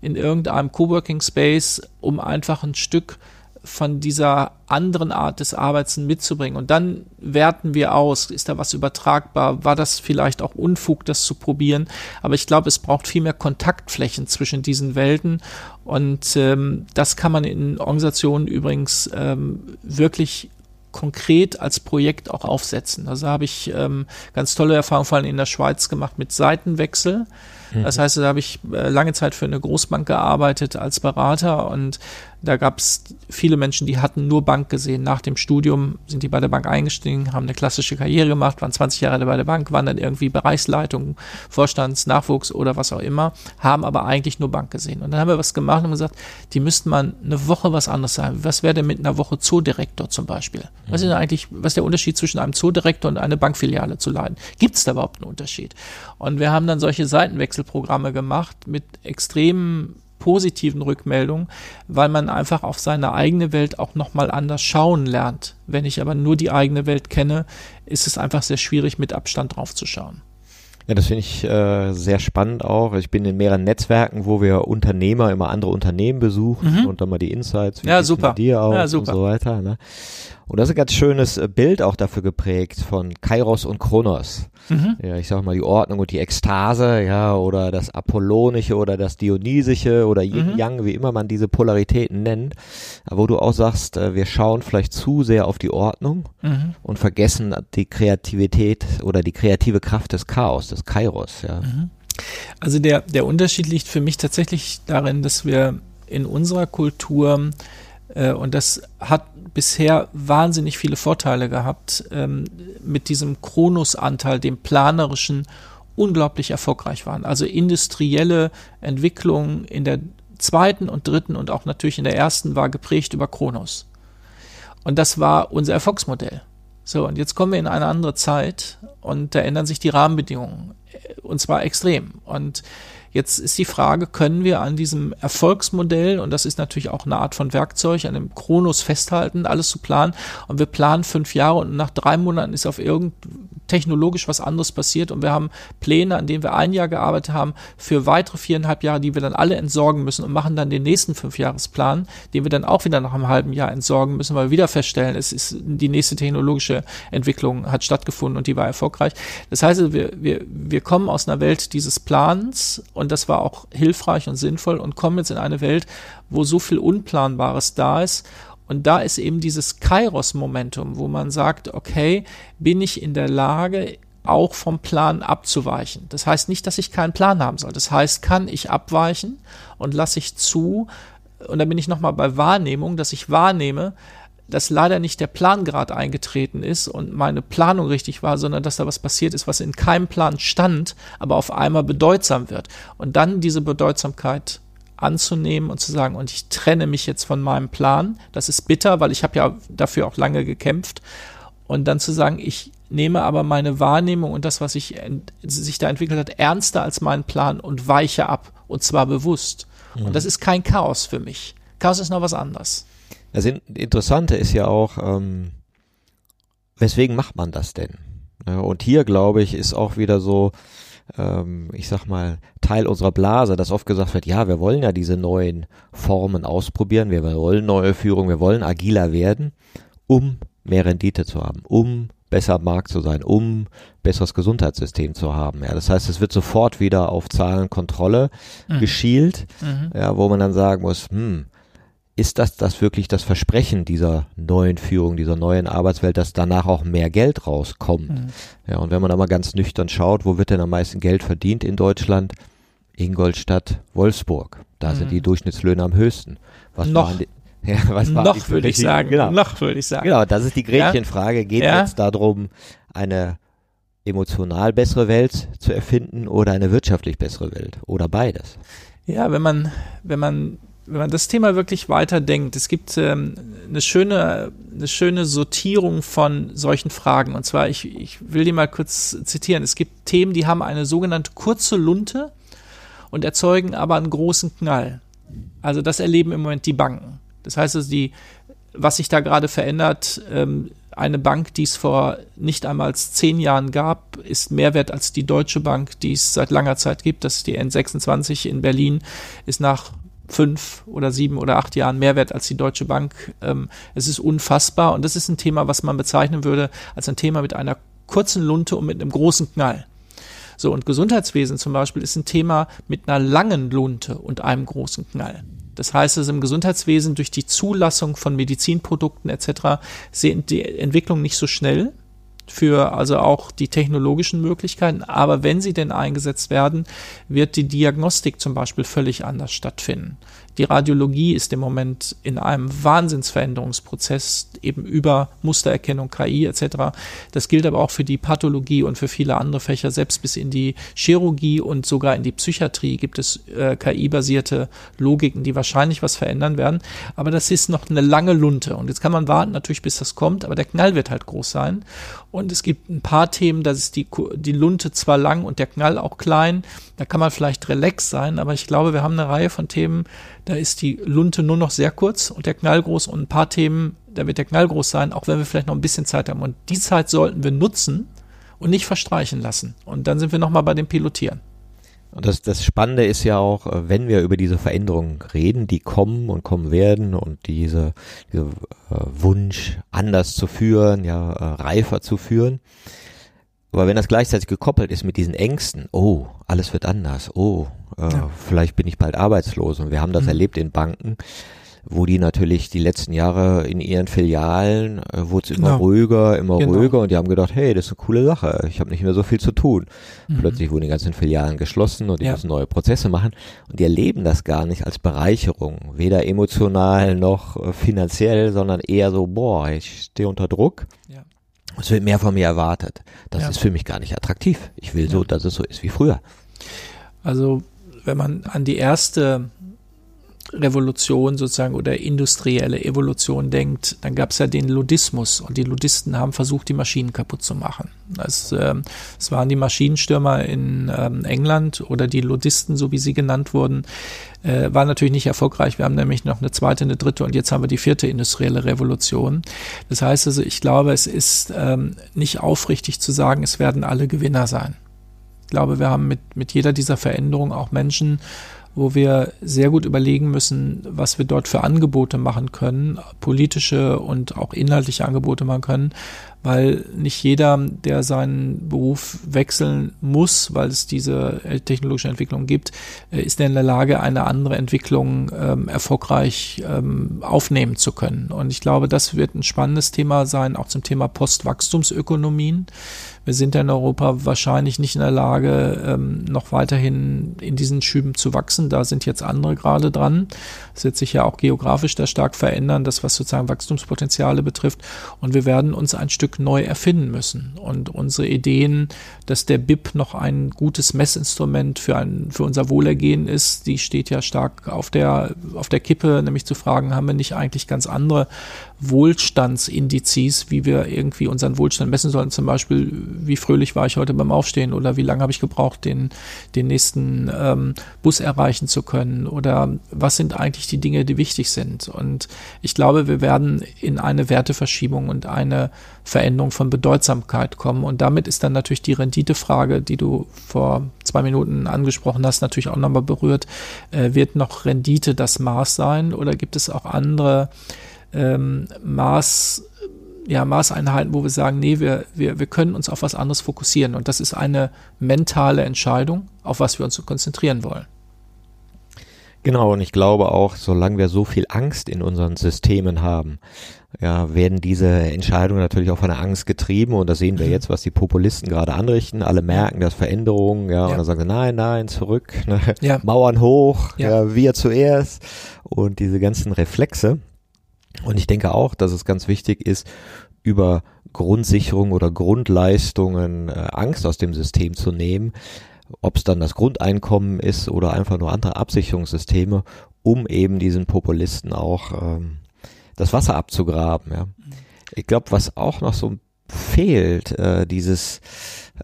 in irgendeinem Coworking Space, um einfach ein Stück von dieser anderen Art des Arbeits mitzubringen. Und dann werten wir aus, ist da was übertragbar, war das vielleicht auch Unfug, das zu probieren. Aber ich glaube, es braucht viel mehr Kontaktflächen zwischen diesen Welten. Und ähm, das kann man in Organisationen übrigens ähm, wirklich konkret als Projekt auch aufsetzen. Also habe ich ähm, ganz tolle Erfahrungen vor allem in der Schweiz gemacht mit Seitenwechsel. Mhm. Das heißt, da habe ich äh, lange Zeit für eine Großbank gearbeitet als Berater und da gab es viele Menschen, die hatten nur Bank gesehen. Nach dem Studium sind die bei der Bank eingestiegen, haben eine klassische Karriere gemacht, waren 20 Jahre bei der Bank, waren dann irgendwie Bereichsleitung, Vorstands, Nachwuchs oder was auch immer, haben aber eigentlich nur Bank gesehen. Und dann haben wir was gemacht und gesagt, die müssten mal eine Woche was anderes sein. Was wäre denn mit einer Woche Zoodirektor zum Beispiel? Was ist denn eigentlich, was ist der Unterschied zwischen einem Zoodirektor und einer Bankfiliale zu leiten? Gibt es da überhaupt einen Unterschied? Und wir haben dann solche Seitenwechselprogramme gemacht mit extremen positiven Rückmeldungen, weil man einfach auf seine eigene Welt auch nochmal anders schauen lernt. Wenn ich aber nur die eigene Welt kenne, ist es einfach sehr schwierig, mit Abstand drauf zu schauen. Ja, das finde ich äh, sehr spannend auch. Ich bin in mehreren Netzwerken, wo wir Unternehmer immer andere Unternehmen besuchen mhm. und dann mal die Insights, wie ja, super. dir aus ja, super. und so weiter. Ne? Und das ist ein ganz schönes äh, Bild auch dafür geprägt von Kairos und Kronos. Mhm. Ja, ich sag mal die Ordnung und die Ekstase, ja, oder das Apollonische oder das Dionysische oder Yin mhm. Yang, wie immer man diese Polaritäten nennt. Aber wo du auch sagst, äh, wir schauen vielleicht zu sehr auf die Ordnung mhm. und vergessen die Kreativität oder die kreative Kraft des Chaos, des Kairos, ja. Mhm. Also der, der Unterschied liegt für mich tatsächlich darin, dass wir in unserer Kultur und das hat bisher wahnsinnig viele Vorteile gehabt, ähm, mit diesem Kronusanteil, dem planerischen, unglaublich erfolgreich waren. Also industrielle Entwicklung in der zweiten und dritten und auch natürlich in der ersten war geprägt über Kronos. Und das war unser Erfolgsmodell. So, und jetzt kommen wir in eine andere Zeit und da ändern sich die Rahmenbedingungen. Und zwar extrem. Und Jetzt ist die Frage, können wir an diesem Erfolgsmodell, und das ist natürlich auch eine Art von Werkzeug, an dem Kronos festhalten, alles zu planen. Und wir planen fünf Jahre und nach drei Monaten ist auf irgend technologisch was anderes passiert und wir haben Pläne, an denen wir ein Jahr gearbeitet haben, für weitere viereinhalb Jahre, die wir dann alle entsorgen müssen und machen dann den nächsten Fünfjahresplan, den wir dann auch wieder nach einem halben Jahr entsorgen müssen, weil wir wieder feststellen, es ist die nächste technologische Entwicklung hat stattgefunden und die war erfolgreich. Das heißt, wir, wir, wir kommen aus einer Welt dieses Plans und das war auch hilfreich und sinnvoll und kommen jetzt in eine Welt, wo so viel Unplanbares da ist und da ist eben dieses Kairos-Momentum, wo man sagt, okay, bin ich in der Lage, auch vom Plan abzuweichen. Das heißt nicht, dass ich keinen Plan haben soll. Das heißt, kann ich abweichen und lasse ich zu, und da bin ich nochmal bei Wahrnehmung, dass ich wahrnehme, dass leider nicht der Plan gerade eingetreten ist und meine Planung richtig war, sondern dass da was passiert ist, was in keinem Plan stand, aber auf einmal bedeutsam wird. Und dann diese Bedeutsamkeit anzunehmen und zu sagen, und ich trenne mich jetzt von meinem Plan. Das ist bitter, weil ich habe ja dafür auch lange gekämpft. Und dann zu sagen, ich nehme aber meine Wahrnehmung und das, was ich sich da entwickelt hat, ernster als meinen Plan und weiche ab. Und zwar bewusst. Mhm. Und das ist kein Chaos für mich. Chaos ist noch was anderes. Das Interessante ist ja auch, ähm, weswegen macht man das denn? Und hier, glaube ich, ist auch wieder so, ähm, ich sag mal, Teil unserer Blase, dass oft gesagt wird, ja, wir wollen ja diese neuen Formen ausprobieren, wir wollen neue Führung, wir wollen agiler werden, um mehr Rendite zu haben, um besser am Markt zu sein, um besseres Gesundheitssystem zu haben. Ja, das heißt, es wird sofort wieder auf Zahlenkontrolle mhm. geschielt, mhm. ja, wo man dann sagen muss, hm, ist das das wirklich das Versprechen dieser neuen Führung, dieser neuen Arbeitswelt, dass danach auch mehr Geld rauskommt? Mhm. Ja, und wenn man da mal ganz nüchtern schaut, wo wird denn am meisten Geld verdient in Deutschland? Ingolstadt, Wolfsburg. Da mhm. sind die Durchschnittslöhne am höchsten. Was noch. Die, [laughs] ja, was noch würde ich sagen. Genau. Noch würde ich sagen. Genau, das ist die Gretchenfrage. Geht ja? jetzt darum, eine emotional bessere Welt zu erfinden oder eine wirtschaftlich bessere Welt oder beides? Ja, wenn man, wenn man wenn man das Thema wirklich weiterdenkt, es gibt ähm, eine schöne, eine schöne Sortierung von solchen Fragen. Und zwar, ich, ich will die mal kurz zitieren. Es gibt Themen, die haben eine sogenannte kurze Lunte und erzeugen aber einen großen Knall. Also das erleben im Moment die Banken. Das heißt also, die, was sich da gerade verändert, ähm, eine Bank, die es vor nicht einmal zehn Jahren gab, ist mehr wert als die Deutsche Bank, die es seit langer Zeit gibt. Das ist die N26 in Berlin, ist nach fünf oder sieben oder acht Jahren mehr wert als die Deutsche Bank. Ähm, es ist unfassbar und das ist ein Thema, was man bezeichnen würde als ein Thema mit einer kurzen Lunte und mit einem großen Knall. So, und Gesundheitswesen zum Beispiel ist ein Thema mit einer langen Lunte und einem großen Knall. Das heißt, dass im Gesundheitswesen durch die Zulassung von Medizinprodukten etc. sind die Entwicklung nicht so schnell für also auch die technologischen Möglichkeiten. Aber wenn sie denn eingesetzt werden, wird die Diagnostik zum Beispiel völlig anders stattfinden. Die Radiologie ist im Moment in einem Wahnsinnsveränderungsprozess, eben über Mustererkennung, KI etc. Das gilt aber auch für die Pathologie und für viele andere Fächer, selbst bis in die Chirurgie und sogar in die Psychiatrie gibt es äh, KI-basierte Logiken, die wahrscheinlich was verändern werden. Aber das ist noch eine lange Lunte. Und jetzt kann man warten, natürlich, bis das kommt, aber der Knall wird halt groß sein. Und es gibt ein paar Themen, da ist die, die Lunte zwar lang und der Knall auch klein. Da kann man vielleicht relax sein, aber ich glaube, wir haben eine Reihe von Themen, da ist die Lunte nur noch sehr kurz und der Knall groß und ein paar Themen, da wird der Knall groß sein, auch wenn wir vielleicht noch ein bisschen Zeit haben. Und die Zeit sollten wir nutzen und nicht verstreichen lassen. Und dann sind wir nochmal bei dem Pilotieren. Und das, das Spannende ist ja auch, äh, wenn wir über diese Veränderungen reden, die kommen und kommen werden und diese, diese äh, Wunsch, anders zu führen, ja, äh, reifer zu führen. Aber wenn das gleichzeitig gekoppelt ist mit diesen Ängsten, oh, alles wird anders, oh, äh, ja. vielleicht bin ich bald arbeitslos und wir haben das mhm. erlebt in Banken, wo die natürlich die letzten Jahre in ihren Filialen äh, wurde es immer genau. ruhiger, immer genau. ruhiger und die haben gedacht, hey, das ist eine coole Sache, ich habe nicht mehr so viel zu tun. Mhm. Plötzlich wurden die ganzen Filialen geschlossen und die ja. müssen neue Prozesse machen und die erleben das gar nicht als Bereicherung, weder emotional noch äh, finanziell, sondern eher so, boah, ich stehe unter Druck. Ja. Es wird mehr von mir erwartet. Das ja. ist für mich gar nicht attraktiv. Ich will so, dass es so ist wie früher. Also, wenn man an die erste Revolution sozusagen oder industrielle Evolution denkt, dann gab es ja den Ludismus und die Ludisten haben versucht, die Maschinen kaputt zu machen. Das, äh, das waren die Maschinenstürmer in ähm, England oder die Ludisten, so wie sie genannt wurden, äh, waren natürlich nicht erfolgreich. Wir haben nämlich noch eine zweite, eine dritte und jetzt haben wir die vierte industrielle Revolution. Das heißt also, ich glaube, es ist ähm, nicht aufrichtig zu sagen, es werden alle Gewinner sein. Ich glaube, wir haben mit, mit jeder dieser Veränderungen auch Menschen, wo wir sehr gut überlegen müssen, was wir dort für Angebote machen können, politische und auch inhaltliche Angebote machen können, weil nicht jeder, der seinen Beruf wechseln muss, weil es diese technologische Entwicklung gibt, äh, ist in der Lage, eine andere Entwicklung ähm, erfolgreich ähm, aufnehmen zu können. Und ich glaube, das wird ein spannendes Thema sein, auch zum Thema Postwachstumsökonomien. Wir sind in Europa wahrscheinlich nicht in der Lage, ähm, noch weiterhin in diesen Schüben zu wachsen. Da sind jetzt andere gerade dran. Es wird sich ja auch geografisch da stark verändern, das was sozusagen Wachstumspotenziale betrifft. Und wir werden uns ein Stück neu erfinden müssen. Und unsere Ideen, dass der BIP noch ein gutes Messinstrument für, ein, für unser Wohlergehen ist, die steht ja stark auf der, auf der Kippe, nämlich zu fragen, haben wir nicht eigentlich ganz andere Wohlstandsindizes, wie wir irgendwie unseren Wohlstand messen sollen. Zum Beispiel, wie fröhlich war ich heute beim Aufstehen oder wie lange habe ich gebraucht, den, den nächsten ähm, Bus erreichen zu können oder was sind eigentlich die Dinge, die wichtig sind. Und ich glaube, wir werden in eine Werteverschiebung und eine Veränderung von Bedeutsamkeit kommen. Und damit ist dann natürlich die Renditefrage, die du vor zwei Minuten angesprochen hast, natürlich auch nochmal berührt. Äh, wird noch Rendite das Maß sein oder gibt es auch andere ähm, Maß, ja, Maßeinheiten, wo wir sagen, nee, wir, wir, wir können uns auf was anderes fokussieren. Und das ist eine mentale Entscheidung, auf was wir uns konzentrieren wollen. Genau, und ich glaube auch, solange wir so viel Angst in unseren Systemen haben, ja, werden diese Entscheidungen natürlich auch von der Angst getrieben und das sehen wir mhm. jetzt, was die Populisten gerade anrichten. Alle merken, dass Veränderungen, ja, ja. und dann sagen sie, nein, nein, zurück, ne? ja. Mauern hoch, ja. ja, wir zuerst und diese ganzen Reflexe. Und ich denke auch, dass es ganz wichtig ist, über Grundsicherung oder Grundleistungen äh, Angst aus dem System zu nehmen, ob es dann das Grundeinkommen ist oder einfach nur andere Absicherungssysteme, um eben diesen Populisten auch ähm, das Wasser abzugraben. Ja. Ich glaube, was auch noch so fehlt, äh, dieses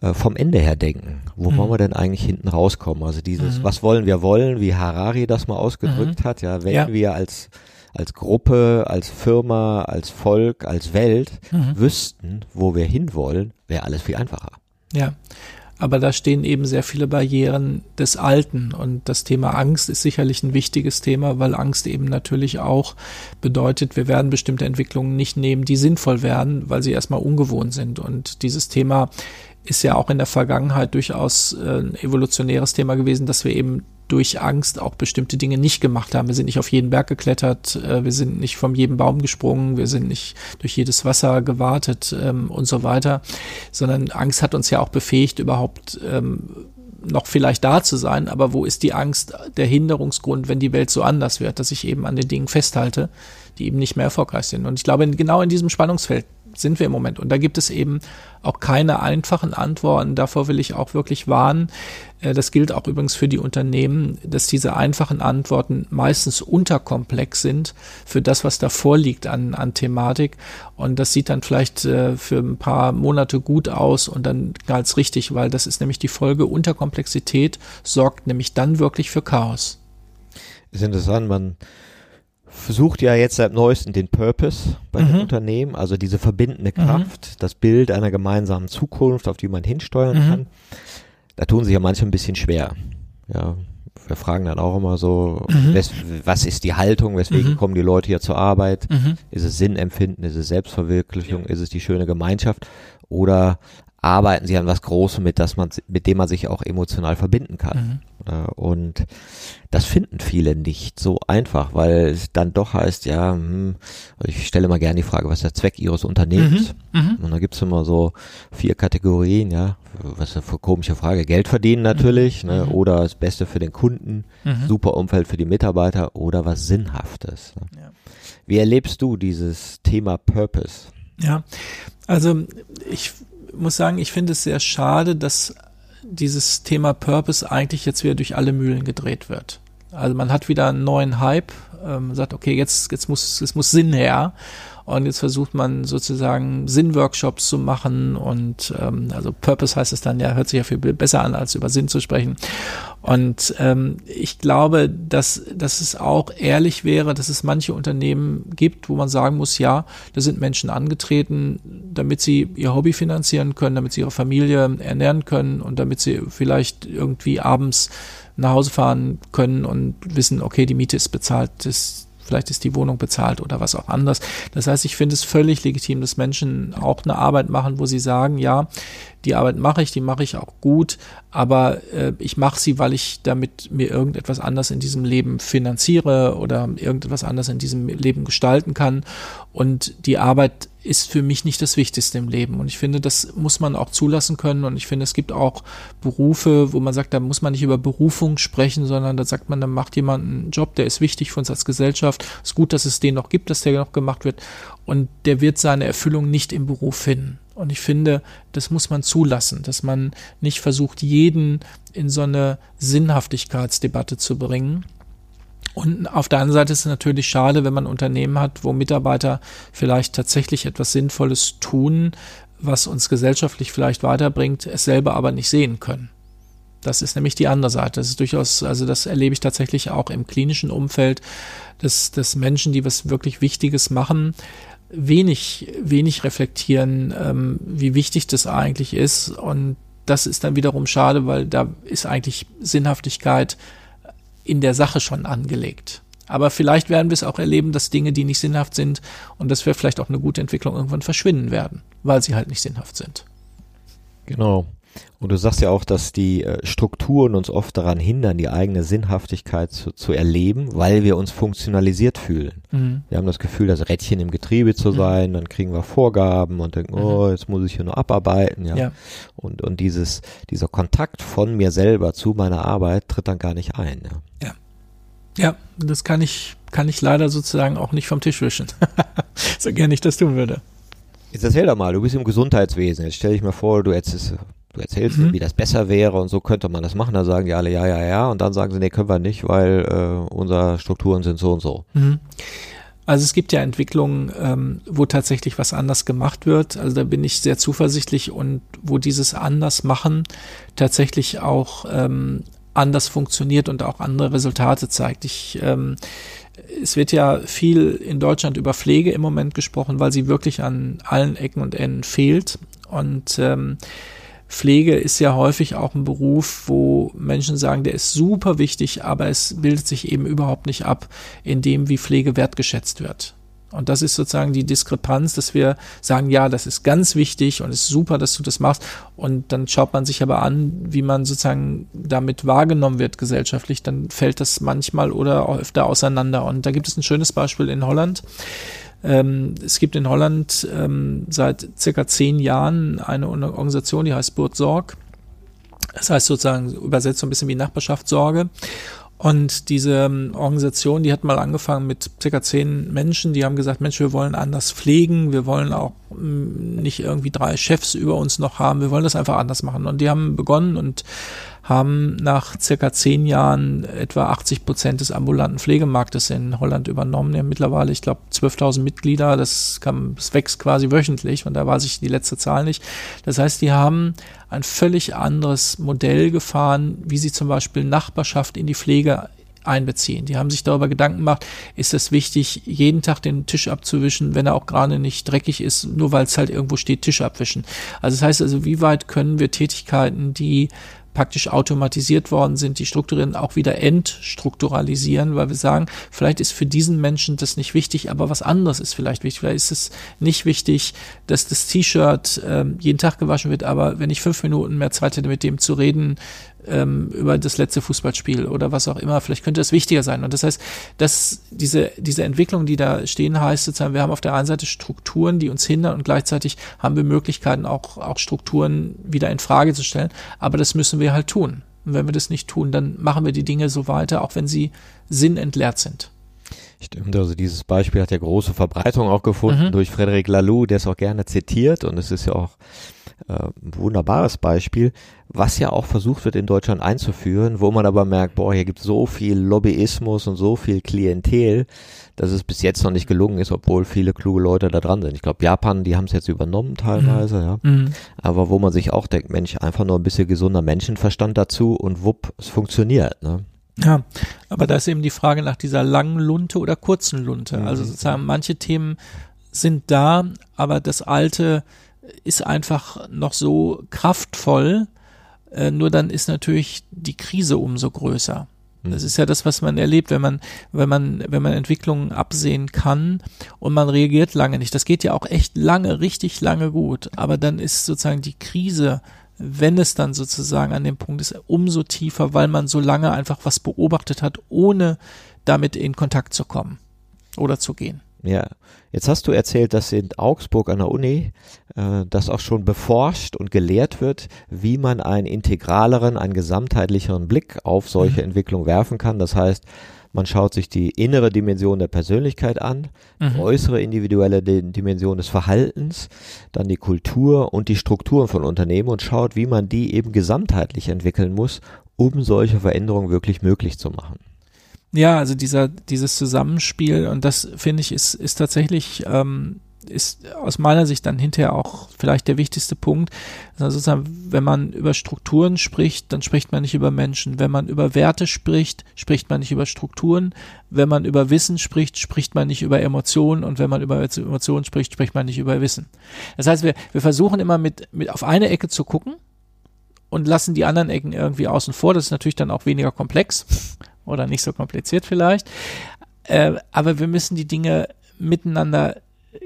äh, vom Ende her denken. Wo mhm. wollen wir denn eigentlich hinten rauskommen? Also dieses, mhm. was wollen wir wollen, wie Harari das mal ausgedrückt mhm. hat, ja, wenn ja. wir als als Gruppe, als Firma, als Volk, als Welt mhm. wüssten, wo wir hinwollen, wäre alles viel einfacher. Ja. Aber da stehen eben sehr viele Barrieren des Alten. Und das Thema Angst ist sicherlich ein wichtiges Thema, weil Angst eben natürlich auch bedeutet, wir werden bestimmte Entwicklungen nicht nehmen, die sinnvoll werden, weil sie erstmal ungewohnt sind. Und dieses Thema ist ja auch in der Vergangenheit durchaus äh, ein evolutionäres Thema gewesen, dass wir eben durch Angst auch bestimmte Dinge nicht gemacht haben. Wir sind nicht auf jeden Berg geklettert, äh, wir sind nicht von jedem Baum gesprungen, wir sind nicht durch jedes Wasser gewartet ähm, und so weiter, sondern Angst hat uns ja auch befähigt, überhaupt ähm, noch vielleicht da zu sein, aber wo ist die Angst, der Hinderungsgrund, wenn die Welt so anders wird, dass ich eben an den Dingen festhalte, die eben nicht mehr erfolgreich sind. Und ich glaube, genau in diesem Spannungsfeld sind wir im Moment. Und da gibt es eben auch keine einfachen Antworten. Davor will ich auch wirklich warnen. Äh, das gilt auch übrigens für die Unternehmen, dass diese einfachen Antworten meistens unterkomplex sind für das, was da vorliegt an, an Thematik. Und das sieht dann vielleicht äh, für ein paar Monate gut aus und dann ganz richtig, weil das ist nämlich die Folge. Unterkomplexität sorgt nämlich dann wirklich für Chaos. Ist interessant, man versucht ja jetzt seit neuestem den Purpose bei mhm. den Unternehmen, also diese verbindende mhm. Kraft, mhm. das Bild einer gemeinsamen Zukunft, auf die man hinsteuern mhm. kann. Da tun sich ja manche ein bisschen schwer. Ja, wir fragen dann auch immer so, mhm. wes, was ist die Haltung, weswegen mhm. kommen die Leute hier zur Arbeit? Ist es Sinnempfinden, ist es Selbstverwirklichung, ja. ist es die schöne Gemeinschaft? Oder arbeiten sie an was Großem, mit, das man, mit dem man sich auch emotional verbinden kann. Mhm. Und das finden viele nicht so einfach, weil es dann doch heißt, ja, hm, ich stelle mal gerne die Frage, was ist der Zweck ihres Unternehmens? Mhm. Mhm. Und da gibt's immer so vier Kategorien, ja, was ist eine komische Frage, Geld verdienen natürlich, ne, mhm. oder das Beste für den Kunden, mhm. super Umfeld für die Mitarbeiter oder was Sinnhaftes. Ne? Ja. Wie erlebst du dieses Thema Purpose? Ja, also ich muss sagen, ich finde es sehr schade, dass dieses Thema Purpose eigentlich jetzt wieder durch alle Mühlen gedreht wird. Also man hat wieder einen neuen Hype, ähm, sagt, okay, jetzt, jetzt muss, es muss Sinn her. Und jetzt versucht man sozusagen Sinnworkshops zu machen und ähm, also Purpose heißt es dann ja, hört sich ja viel besser an, als über Sinn zu sprechen. Und ähm, ich glaube, dass, dass es auch ehrlich wäre, dass es manche Unternehmen gibt, wo man sagen muss, ja, da sind Menschen angetreten, damit sie ihr Hobby finanzieren können, damit sie ihre Familie ernähren können und damit sie vielleicht irgendwie abends nach Hause fahren können und wissen, okay, die Miete ist bezahlt, das vielleicht ist die Wohnung bezahlt oder was auch anders. Das heißt, ich finde es völlig legitim, dass Menschen auch eine Arbeit machen, wo sie sagen, ja, die Arbeit mache ich, die mache ich auch gut, aber äh, ich mache sie, weil ich damit mir irgendetwas anders in diesem Leben finanziere oder irgendetwas anders in diesem Leben gestalten kann. Und die Arbeit ist für mich nicht das Wichtigste im Leben. Und ich finde, das muss man auch zulassen können. Und ich finde, es gibt auch Berufe, wo man sagt, da muss man nicht über Berufung sprechen, sondern da sagt man, da macht jemand einen Job, der ist wichtig für uns als Gesellschaft. Es ist gut, dass es den noch gibt, dass der noch gemacht wird. Und der wird seine Erfüllung nicht im Beruf finden. Und ich finde, das muss man zulassen, dass man nicht versucht, jeden in so eine Sinnhaftigkeitsdebatte zu bringen. Und auf der anderen Seite ist es natürlich schade, wenn man Unternehmen hat, wo Mitarbeiter vielleicht tatsächlich etwas Sinnvolles tun, was uns gesellschaftlich vielleicht weiterbringt, es selber aber nicht sehen können. Das ist nämlich die andere Seite. Das ist durchaus, also das erlebe ich tatsächlich auch im klinischen Umfeld, dass, dass Menschen, die was wirklich Wichtiges machen, wenig, wenig reflektieren, ähm, wie wichtig das eigentlich ist. Und das ist dann wiederum schade, weil da ist eigentlich Sinnhaftigkeit in der Sache schon angelegt. Aber vielleicht werden wir es auch erleben, dass Dinge, die nicht sinnhaft sind und das wäre vielleicht auch eine gute Entwicklung, irgendwann verschwinden werden, weil sie halt nicht sinnhaft sind. Genau. Und du sagst ja auch, dass die äh, Strukturen uns oft daran hindern, die eigene Sinnhaftigkeit zu, zu erleben, weil wir uns funktionalisiert fühlen. Mhm. Wir haben das Gefühl, das Rädchen im Getriebe zu mhm. sein, dann kriegen wir Vorgaben und denken, mhm. oh, jetzt muss ich hier nur abarbeiten, ja. ja. Und, und dieses, dieser Kontakt von mir selber zu meiner Arbeit tritt dann gar nicht ein, ja. Ja. Ja, das kann ich, kann ich leider sozusagen auch nicht vom Tisch wischen. [laughs] so gerne ich das tun würde. Jetzt erzähl doch mal, du bist im Gesundheitswesen. Jetzt stell dich mal vor, du hättest du erzählst, mhm. wie das besser wäre und so könnte man das machen. Da sagen die alle ja, ja, ja und dann sagen sie, nee, können wir nicht, weil äh, unsere Strukturen sind so und so. Mhm. Also es gibt ja Entwicklungen, ähm, wo tatsächlich was anders gemacht wird. Also da bin ich sehr zuversichtlich und wo dieses anders machen tatsächlich auch ähm, anders funktioniert und auch andere Resultate zeigt. Ich ähm, es wird ja viel in Deutschland über Pflege im Moment gesprochen, weil sie wirklich an allen Ecken und Enden fehlt. Und ähm, Pflege ist ja häufig auch ein Beruf, wo Menschen sagen, der ist super wichtig, aber es bildet sich eben überhaupt nicht ab in dem, wie Pflege wertgeschätzt wird. Und das ist sozusagen die Diskrepanz, dass wir sagen, ja, das ist ganz wichtig und es ist super, dass du das machst. Und dann schaut man sich aber an, wie man sozusagen damit wahrgenommen wird gesellschaftlich. Dann fällt das manchmal oder öfter auseinander. Und da gibt es ein schönes Beispiel in Holland. Ähm, es gibt in Holland ähm, seit circa zehn Jahren eine Organisation, die heißt Burt Sorg. Das heißt sozusagen übersetzt so ein bisschen wie Nachbarschaftssorge. Und diese ähm, Organisation, die hat mal angefangen mit circa zehn Menschen, die haben gesagt, Mensch, wir wollen anders pflegen, wir wollen auch mm, nicht irgendwie drei Chefs über uns noch haben, wir wollen das einfach anders machen. Und die haben begonnen und haben nach circa zehn Jahren etwa 80 Prozent des ambulanten Pflegemarktes in Holland übernommen. Haben mittlerweile, ich glaube, 12.000 Mitglieder. Das, kann, das wächst quasi wöchentlich und da weiß ich die letzte Zahl nicht. Das heißt, die haben ein völlig anderes Modell gefahren, wie sie zum Beispiel Nachbarschaft in die Pflege einbeziehen. Die haben sich darüber Gedanken gemacht, ist es wichtig, jeden Tag den Tisch abzuwischen, wenn er auch gerade nicht dreckig ist, nur weil es halt irgendwo steht, Tisch abwischen. Also das heißt also, wie weit können wir Tätigkeiten, die praktisch automatisiert worden sind, die strukturieren, auch wieder entstrukturalisieren, weil wir sagen, vielleicht ist für diesen Menschen das nicht wichtig, aber was anderes ist vielleicht wichtig. Vielleicht ist es nicht wichtig, dass das T-Shirt äh, jeden Tag gewaschen wird, aber wenn ich fünf Minuten mehr Zeit hätte, mit dem zu reden, ähm, über das letzte Fußballspiel oder was auch immer. Vielleicht könnte es wichtiger sein. Und das heißt, dass diese, diese Entwicklung, die da stehen, heißt sozusagen, wir haben auf der einen Seite Strukturen, die uns hindern und gleichzeitig haben wir Möglichkeiten, auch, auch Strukturen wieder in Frage zu stellen. Aber das müssen wir halt tun. Und wenn wir das nicht tun, dann machen wir die Dinge so weiter, auch wenn sie sinnentleert sind. Stimmt, also dieses Beispiel hat ja große Verbreitung auch gefunden mhm. durch Frederic Laloux, der es auch gerne zitiert und es ist ja auch äh, ein wunderbares Beispiel, was ja auch versucht wird in Deutschland einzuführen, wo man aber merkt, boah, hier gibt es so viel Lobbyismus und so viel Klientel, dass es bis jetzt noch nicht gelungen ist, obwohl viele kluge Leute da dran sind. Ich glaube, Japan, die haben es jetzt übernommen teilweise, mhm. ja. Mhm. Aber wo man sich auch denkt, Mensch, einfach nur ein bisschen gesunder Menschenverstand dazu und wupp, es funktioniert, ne? Ja, aber da ist eben die Frage nach dieser langen Lunte oder kurzen Lunte. Also mhm. sozusagen manche Themen sind da, aber das alte ist einfach noch so kraftvoll, äh, nur dann ist natürlich die Krise umso größer. Mhm. Das ist ja das, was man erlebt, wenn man, wenn man, wenn man Entwicklungen absehen kann und man reagiert lange nicht. Das geht ja auch echt lange, richtig lange gut. Aber dann ist sozusagen die Krise, wenn es dann sozusagen an dem Punkt ist, umso tiefer, weil man so lange einfach was beobachtet hat, ohne damit in Kontakt zu kommen oder zu gehen. Ja, jetzt hast du erzählt, dass in Augsburg an der Uni äh, das auch schon beforscht und gelehrt wird, wie man einen integraleren, einen gesamtheitlicheren Blick auf solche mhm. Entwicklungen werfen kann. Das heißt, man schaut sich die innere Dimension der Persönlichkeit an, mhm. die äußere individuelle Dimension des Verhaltens, dann die Kultur und die Strukturen von Unternehmen und schaut, wie man die eben gesamtheitlich entwickeln muss, um solche Veränderungen wirklich möglich zu machen. Ja, also dieser, dieses Zusammenspiel und das finde ich ist, ist tatsächlich, ähm, ist aus meiner Sicht dann hinterher auch vielleicht der wichtigste Punkt. Also sozusagen, wenn man über Strukturen spricht, dann spricht man nicht über Menschen. Wenn man über Werte spricht, spricht man nicht über Strukturen. Wenn man über Wissen spricht, spricht man nicht über Emotionen. Und wenn man über Emotionen spricht, spricht man nicht über Wissen. Das heißt, wir, wir versuchen immer mit, mit auf eine Ecke zu gucken und lassen die anderen Ecken irgendwie außen vor. Das ist natürlich dann auch weniger komplex oder nicht so kompliziert vielleicht. Äh, aber wir müssen die Dinge miteinander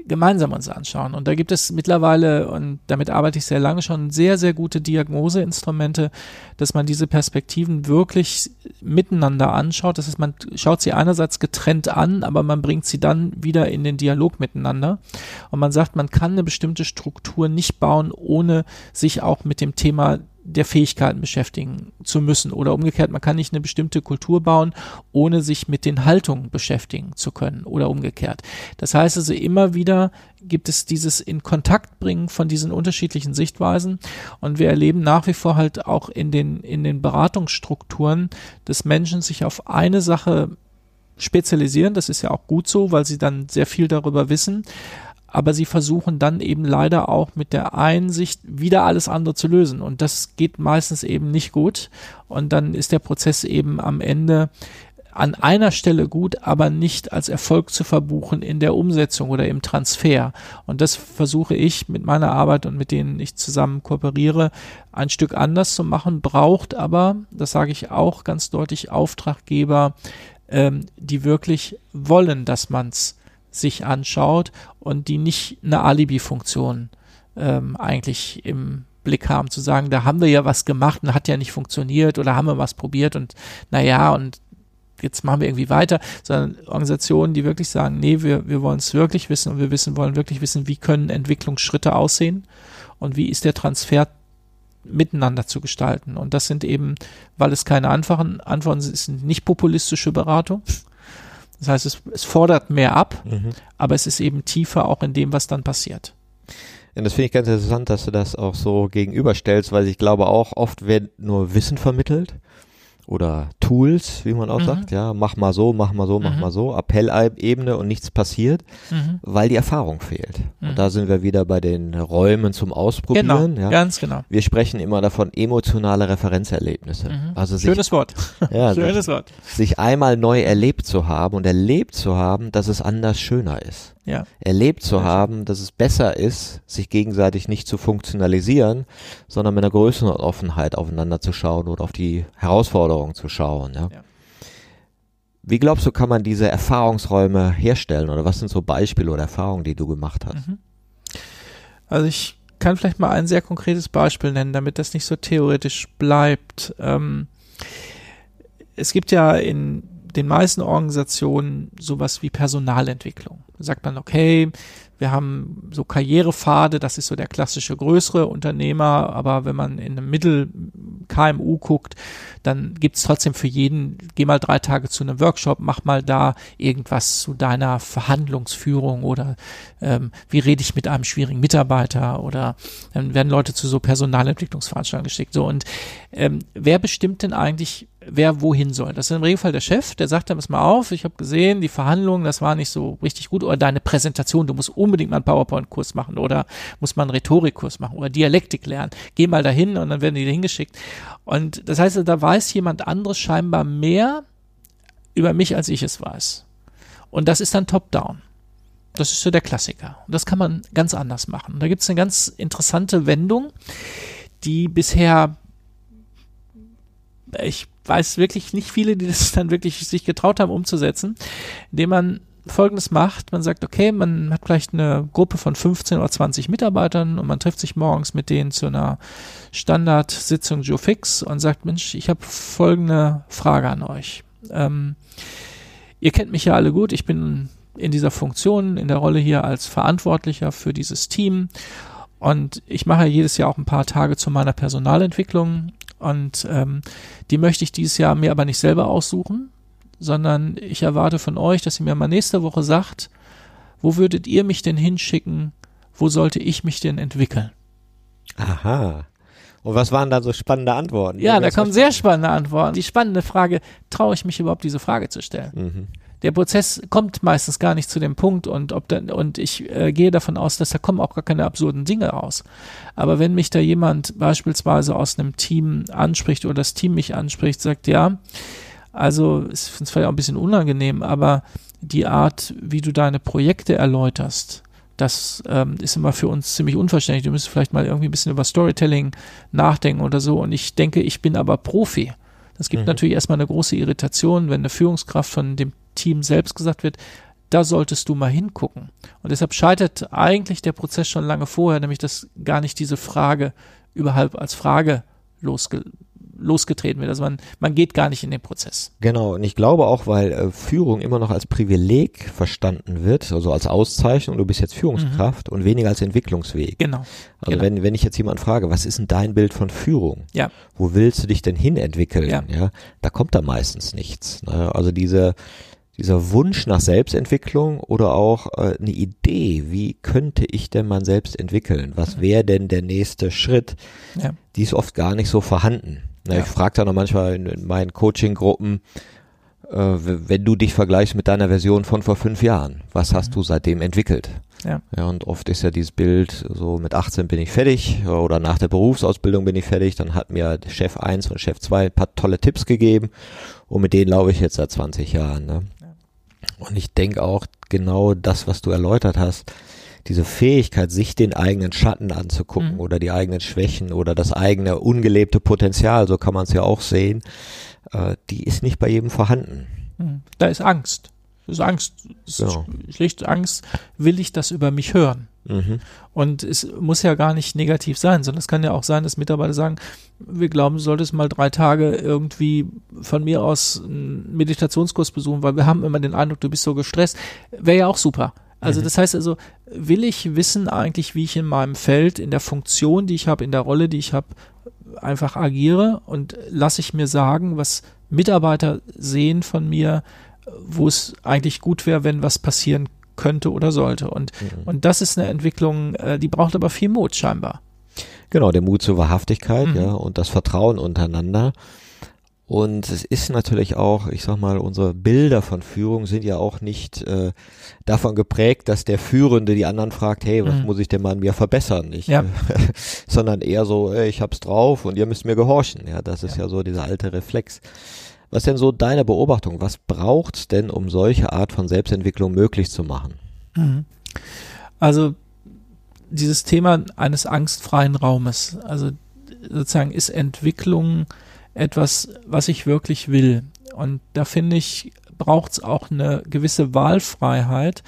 gemeinsam uns anschauen. Und da gibt es mittlerweile, und damit arbeite ich sehr lange schon, sehr, sehr gute Diagnoseinstrumente, dass man diese Perspektiven wirklich miteinander anschaut. Das heißt, man schaut sie einerseits getrennt an, aber man bringt sie dann wieder in den Dialog miteinander. Und man sagt, man kann eine bestimmte Struktur nicht bauen, ohne sich auch mit dem Thema der Fähigkeiten beschäftigen zu müssen. Oder umgekehrt, man kann nicht eine bestimmte Kultur bauen, ohne sich mit den Haltungen beschäftigen zu können. Oder umgekehrt. Das heißt also, immer wieder gibt es dieses in Kontakt bringen von diesen unterschiedlichen Sichtweisen. Und wir erleben nach wie vor halt auch in den, in den Beratungsstrukturen, dass Menschen sich auf eine Sache spezialisieren. Das ist ja auch gut so, weil sie dann sehr viel darüber wissen aber sie versuchen dann eben leider auch mit der Einsicht wieder alles andere zu lösen. Und das geht meistens eben nicht gut. Und dann ist der Prozess eben am Ende an einer Stelle gut, aber nicht als Erfolg zu verbuchen in der Umsetzung oder im Transfer. Und das versuche ich mit meiner Arbeit und mit denen ich zusammen kooperiere, ein Stück anders zu machen, braucht aber, das sage ich auch ganz deutlich, Auftraggeber, ähm, die wirklich wollen, dass man es sich anschaut und die nicht eine Alibi-Funktion ähm, eigentlich im Blick haben, zu sagen, da haben wir ja was gemacht und hat ja nicht funktioniert oder haben wir was probiert und naja, und jetzt machen wir irgendwie weiter, sondern Organisationen, die wirklich sagen, nee, wir, wir wollen es wirklich wissen und wir wissen, wollen wirklich wissen, wie können Entwicklungsschritte aussehen und wie ist der Transfer miteinander zu gestalten. Und das sind eben, weil es keine einfachen Antworten sind, nicht populistische Beratung. Das heißt, es, es fordert mehr ab, mhm. aber es ist eben tiefer auch in dem, was dann passiert. Und das finde ich ganz interessant, dass du das auch so gegenüberstellst, weil ich glaube auch, oft wird nur Wissen vermittelt oder Tools, wie man auch mhm. sagt, ja, mach mal so, mach mal so, mach mhm. mal so, Appellebene und nichts passiert, mhm. weil die Erfahrung fehlt. Und mhm. da sind wir wieder bei den Räumen zum Ausprobieren. Genau, ja. ganz genau. Wir sprechen immer davon emotionale Referenzerlebnisse. Mhm. Also sich, Schönes Wort. [laughs] Ja, Schönes sich, Wort. Sich einmal neu erlebt zu haben und erlebt zu haben, dass es anders schöner ist ja. erlebt zu haben, dass es besser ist, sich gegenseitig nicht zu funktionalisieren, sondern mit einer größeren Offenheit aufeinander zu schauen oder auf die Herausforderungen zu schauen. Ja? ja. Wie glaubst du, kann man diese Erfahrungsräume herstellen oder was sind so Beispiele oder Erfahrungen, die du gemacht hast? Mhm. Also ich kann vielleicht mal ein sehr konkretes Beispiel nennen, damit das nicht so theoretisch bleibt. Ähm, es gibt ja in den meisten Organisationen sowas wie Personalentwicklung. Da sagt man, okay, wir haben so Karrierepfade, das ist so der klassische größere Unternehmer, aber wenn man in einem Mittel-KMU guckt, dann gibt's trotzdem für jeden, geh mal drei Tage zu einem Workshop, mach mal da irgendwas zu deiner Verhandlungsführung oder ähm, wie rede ich mit einem schwierigen Mitarbeiter oder dann werden Leute zu so Personalentwicklungsveranstaltungen geschickt. So und ähm, wer bestimmt denn eigentlich, wer wohin soll. Das ist im Regelfall der Chef, der sagt dann, pass mal auf, ich habe gesehen, die Verhandlungen, das war nicht so richtig gut oder deine Präsentation, du musst unbedingt mal einen PowerPoint-Kurs machen oder muss man einen Rhetorikkurs machen oder Dialektik lernen. Geh mal dahin und dann werden die da hingeschickt. Und das heißt, da weiß jemand anderes scheinbar mehr über mich, als ich es weiß. Und das ist dann top-down. Das ist so der Klassiker. Und das kann man ganz anders machen. Da gibt es eine ganz interessante Wendung, die bisher ich weiß wirklich nicht viele, die [laughs] das dann wirklich sich getraut haben umzusetzen, indem man Folgendes macht, man sagt, okay, man hat vielleicht eine Gruppe von 15 oder 20 Mitarbeitern und man trifft sich morgens mit denen zu einer Standardsitzung Joe Fix und sagt, Mensch, ich habe folgende Frage an euch. Ähm, ihr kennt mich ja alle gut, ich bin in dieser Funktion, in der Rolle hier als Verantwortlicher für dieses Team. Und ich mache jedes Jahr auch ein paar Tage zu meiner Personalentwicklung und ähm, die möchte ich dieses Jahr mir aber nicht selber aussuchen, sondern ich erwarte von euch, dass ihr mir mal nächste Woche sagt, wo würdet ihr mich denn hinschicken? Wo sollte ich mich denn entwickeln? Aha. Und was waren da so spannende Antworten? Ja, da kommen sehr spannende Antworten. Die spannende Frage, traue ich mich überhaupt diese Frage zu stellen? Mhm. Der Prozess kommt meistens gar nicht zu dem Punkt und ob dann, und ich äh, gehe davon aus, dass da kommen auch gar keine absurden Dinge raus. Aber wenn mich da jemand beispielsweise aus einem Team anspricht oder das Team mich anspricht, sagt, ja, also ich finde es vielleicht auch ein bisschen unangenehm, aber die Art, wie du deine Projekte erläuterst, das ähm, ist immer für uns ziemlich unverständlich. Du müsstest vielleicht mal irgendwie ein bisschen über Storytelling nachdenken oder so. Und ich denke, ich bin aber Profi. Das gibt mhm. natürlich erstmal eine große Irritation, wenn eine Führungskraft von dem Team selbst gesagt wird, da solltest du mal hingucken. Und deshalb scheitert eigentlich der Prozess schon lange vorher, nämlich dass gar nicht diese Frage überhaupt als Frage losge losgetreten wird. Also man, man geht gar nicht in den Prozess. Genau, und ich glaube auch, weil äh, Führung immer noch als Privileg verstanden wird, also als Auszeichnung, du bist jetzt Führungskraft mhm. und weniger als Entwicklungsweg. Genau. Also genau. wenn, wenn ich jetzt jemand frage, was ist denn dein Bild von Führung? Ja. Wo willst du dich denn hin entwickeln? Ja. ja da kommt da meistens nichts. Ne? Also diese, dieser Wunsch nach Selbstentwicklung oder auch äh, eine Idee, wie könnte ich denn man selbst entwickeln? Was mhm. wäre denn der nächste Schritt? Ja. Die ist oft gar nicht so vorhanden. Na, ja. Ich frage dann auch manchmal in, in meinen Coaching-Gruppen, äh, wenn du dich vergleichst mit deiner Version von vor fünf Jahren, was hast mhm. du seitdem entwickelt? Ja. ja, und oft ist ja dieses Bild, so mit 18 bin ich fertig oder nach der Berufsausbildung bin ich fertig, dann hat mir Chef 1 und Chef 2 ein paar tolle Tipps gegeben und mit denen laufe ich jetzt seit 20 Jahren. Ne? Ja. Und ich denke auch genau das, was du erläutert hast, diese Fähigkeit, sich den eigenen Schatten anzugucken mhm. oder die eigenen Schwächen oder das eigene ungelebte Potenzial, so kann man es ja auch sehen, äh, die ist nicht bei jedem vorhanden. Mhm. Da ist Angst. Das ist Angst, das genau. ist schlicht Angst, will ich das über mich hören? Mhm. Und es muss ja gar nicht negativ sein, sondern es kann ja auch sein, dass Mitarbeiter sagen, wir glauben, du solltest mal drei Tage irgendwie von mir aus einen Meditationskurs besuchen, weil wir haben immer den Eindruck, du bist so gestresst. Wäre ja auch super Also Mhm. das heißt also, will ich wissen eigentlich, wie ich in meinem Feld, in der Funktion, die ich habe, in der Rolle, die ich habe, einfach agiere und lasse ich mir sagen, was Mitarbeiter sehen von mir, wo es eigentlich gut wäre, wenn was passieren könnte oder sollte. Und, Mhm. und das ist eine Entwicklung, äh, die braucht aber viel Mut scheinbar. Genau, der Mut zur Wahrhaftigkeit, Mhm. ja, und das Vertrauen untereinander. Und es ist natürlich auch, ich sag mal, unsere Bilder von Führung sind ja auch nicht äh, davon geprägt, dass der Führende die anderen fragt, hey, was Mhm. muss ich denn mal an mir verbessern? Ich, Ja. [laughs] sondern eher so, ey, ich hab's drauf und ihr müsst mir gehorchen. Ja, das ist ja, so dieser alte Reflex. Was denn so deine Beobachtung? Was braucht's denn, um solche Art von Selbstentwicklung möglich zu machen? Mhm. Also dieses Thema eines angstfreien Raumes, also sozusagen ist Entwicklung etwas, was ich wirklich will. Und da finde ich, braucht es auch eine gewisse Wahlfreiheit,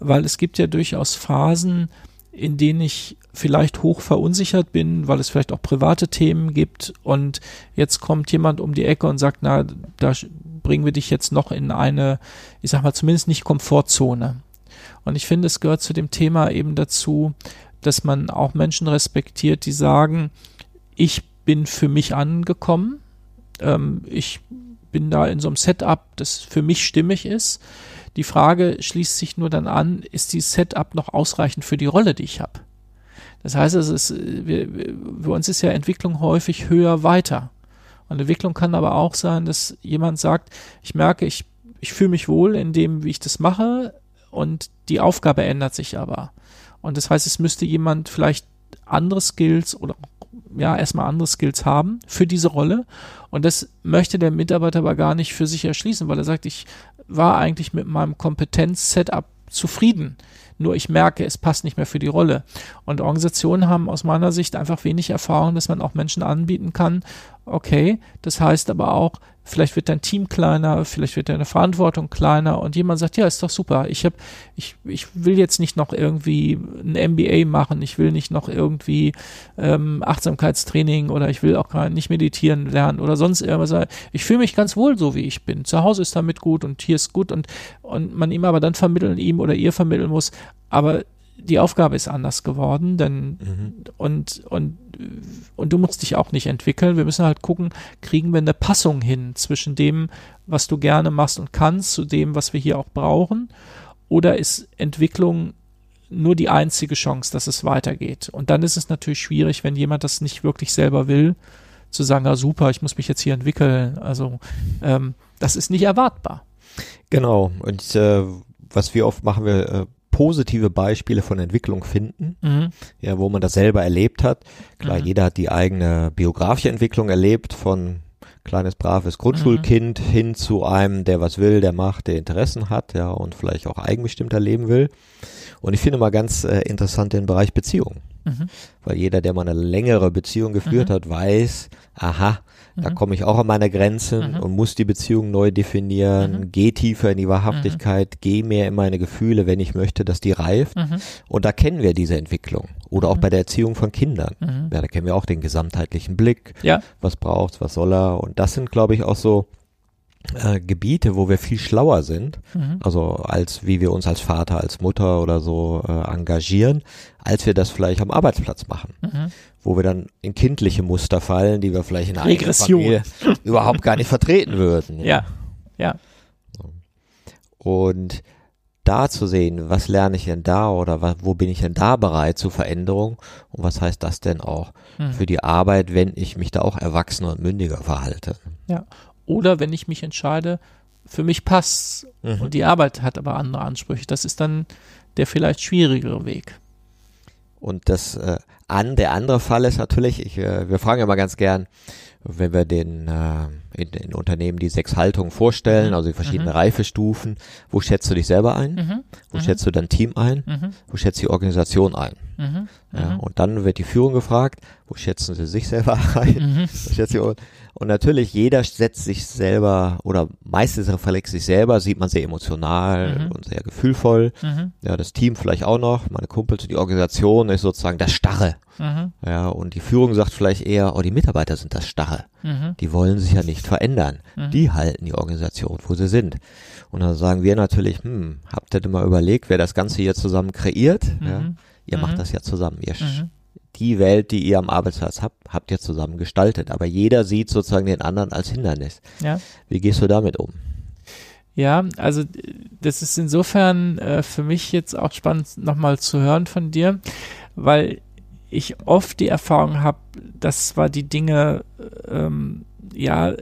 weil es gibt ja durchaus Phasen, in denen ich vielleicht hoch verunsichert bin, weil es vielleicht auch private Themen gibt und jetzt kommt jemand um die Ecke und sagt, na, da bringen wir dich jetzt noch in eine, ich sag mal, zumindest nicht Komfortzone. Und ich finde, es gehört zu dem Thema eben dazu, dass man auch Menschen respektiert, die sagen, ich bin für mich angekommen, ähm, ich bin da in so einem Setup, das für mich stimmig ist. Die Frage schließt sich nur dann an, ist dieses Setup noch ausreichend für die Rolle, die ich habe? Das heißt, es ist, wir, bei uns ist ja Entwicklung häufig höher weiter. Und Entwicklung kann aber auch sein, dass jemand sagt, ich merke, ich, ich fühle mich wohl in dem, wie ich das mache, und die Aufgabe ändert sich aber. Und das heißt, es müsste jemand vielleicht andere Skills oder ja, erstmal andere Skills haben für diese Rolle. Und das möchte der Mitarbeiter aber gar nicht für sich erschließen, weil er sagt, ich war eigentlich mit meinem Kompetenz-Setup zufrieden. Nur ich merke, es passt nicht mehr für die Rolle. Und Organisationen haben aus meiner Sicht einfach wenig Erfahrung, dass man auch Menschen anbieten kann. Okay, das heißt aber auch, vielleicht wird dein Team kleiner, vielleicht wird deine Verantwortung kleiner und jemand sagt, ja, ist doch super. Ich habe, ich, ich will jetzt nicht noch irgendwie ein MBA machen, ich will nicht noch irgendwie ähm, Achtsamkeitstraining oder ich will auch gar nicht meditieren lernen oder sonst irgendwas. Ich fühle mich ganz wohl so, wie ich bin. Zu Hause ist damit gut und hier ist gut und, und man ihm aber dann vermitteln, ihm oder ihr vermitteln muss, aber die Aufgabe ist anders geworden, denn und, und, und du musst dich auch nicht entwickeln. Wir müssen halt gucken, kriegen wir eine Passung hin zwischen dem, was du gerne machst und kannst, zu dem, was wir hier auch brauchen? Oder ist Entwicklung nur die einzige Chance, dass es weitergeht? Und dann ist es natürlich schwierig, wenn jemand das nicht wirklich selber will, zu sagen, ah super, ich muss mich jetzt hier entwickeln. Also ähm, das ist nicht erwartbar. Genau. Und äh, was wir oft machen, wir äh, positive Beispiele von Entwicklung finden, Mhm. ja, wo man das selber erlebt hat. Klar, Mhm. jeder hat die eigene biografische Entwicklung erlebt, von kleines braves Grundschulkind Mhm. hin zu einem, der was will, der macht, der Interessen hat, ja, und vielleicht auch eigenbestimmter leben will. Und ich finde mal ganz äh, interessant den Bereich Beziehung. Mhm. Weil jeder, der mal eine längere Beziehung geführt Mhm. hat, weiß, aha, da Mhm. komme ich auch an meine Grenzen Mhm. und muss die Beziehung neu definieren, Mhm. geh tiefer in die Wahrhaftigkeit, geh mehr in meine Gefühle, wenn ich möchte, dass die reift. Und da kennen wir diese Entwicklung. Oder auch bei der Erziehung von Kindern. Ja, da kennen wir auch den gesamtheitlichen Blick. Ja. Was braucht's, was soll er? Und das sind, glaube ich, auch so äh, Gebiete, wo wir viel schlauer sind, Mhm. also als wie wir uns als Vater, als Mutter oder so äh, engagieren, als wir das vielleicht am Arbeitsplatz machen, Mhm. wo wir dann in kindliche Muster fallen, die wir vielleicht in einer eigenen Regression. Familie [laughs] überhaupt gar nicht vertreten würden. Ja. Ja. Und da zu sehen, was lerne ich denn da oder wa- wo bin ich denn da bereit zu Veränderung und was heißt das denn auch Mhm. für die Arbeit, wenn ich mich da auch erwachsener und mündiger verhalte. Oder wenn ich mich entscheide, für mich passt Mhm. und die Arbeit hat aber andere Ansprüche. Das ist dann der vielleicht schwierigere Weg. Und das äh, an der andere Fall ist natürlich, ich, äh, wir fragen ja mal ganz gern, wenn wir den äh, in, in Unternehmen die sechs Haltungen vorstellen, Mhm. also die verschiedenen Mhm. Reifestufen, wo schätzt du dich selber ein? Mhm. Wo Mhm. schätzt du dein Team ein? Mhm. Wo schätzt die Organisation ein? Ja, und dann wird die Führung gefragt, wo schätzen sie sich selber [laughs] ein? Wo schätzt sie, und, natürlich, jeder setzt sich selber oder meistens reflekt sich selber, sieht man sehr emotional Mhm. und sehr gefühlvoll. Mhm. Ja, das Team vielleicht auch noch, meine Kumpels, die Organisation ist sozusagen das Starre. Mhm. Ja, und die Führung sagt vielleicht eher, oh, die Mitarbeiter sind das Starre. Mhm. Die wollen sich ja nicht verändern. Mhm. Die halten die Organisation, wo sie sind. Und dann sagen wir natürlich, hm, habt ihr denn mal überlegt, wer das Ganze hier zusammen kreiert? Ja, Mhm. ihr macht das ja zusammen. Ihr. Die Welt, die ihr am Arbeitsplatz habt, habt ihr zusammen gestaltet. Aber jeder sieht sozusagen den anderen als Hindernis. Ja. Wie gehst du damit um? Ja, also das ist insofern äh, für mich jetzt auch spannend nochmal zu hören von dir, weil ich oft die Erfahrung habe, dass zwar die Dinge ähm, ja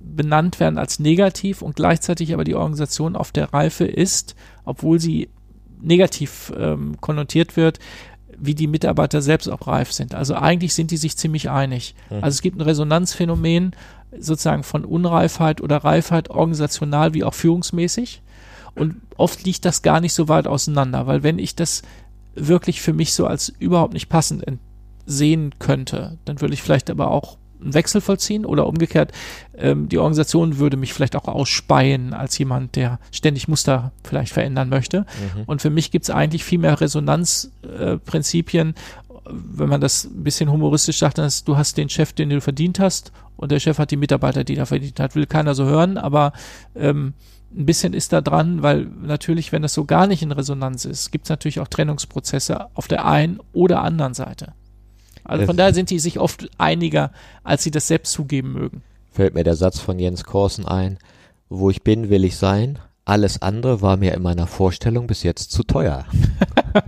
benannt werden als negativ und gleichzeitig aber die Organisation auf der Reife ist, obwohl sie negativ ähm, konnotiert wird, wie die Mitarbeiter selbst auch reif sind. Also eigentlich sind die sich ziemlich einig. Mhm. Also es gibt ein Resonanzphänomen sozusagen von Unreifheit oder Reifheit organisational wie auch führungsmäßig. Und oft liegt das gar nicht so weit auseinander, weil wenn ich das wirklich für mich so als überhaupt nicht passend sehen könnte, dann würde ich vielleicht aber auch einen Wechsel vollziehen oder umgekehrt, ähm, die Organisation würde mich vielleicht auch ausspeien als jemand, der ständig Muster vielleicht verändern möchte. Mhm. Und für mich gibt es eigentlich viel mehr Resonanzprinzipien. Äh. Wenn man das ein bisschen humoristisch sagt, dann ist, du hast den Chef, den du verdient hast, und der Chef hat die Mitarbeiter, die er verdient hat. Will keiner so hören, aber ähm, ein bisschen ist da dran, weil natürlich, wenn das so gar nicht in Resonanz ist, gibt es natürlich auch Trennungsprozesse auf der einen oder anderen Seite. Also von daher sind die sich oft einiger, als sie das selbst zugeben mögen. Fällt mir der Satz von Jens Korsen ein, wo ich bin, will ich sein. Alles andere war mir in meiner Vorstellung bis jetzt zu teuer.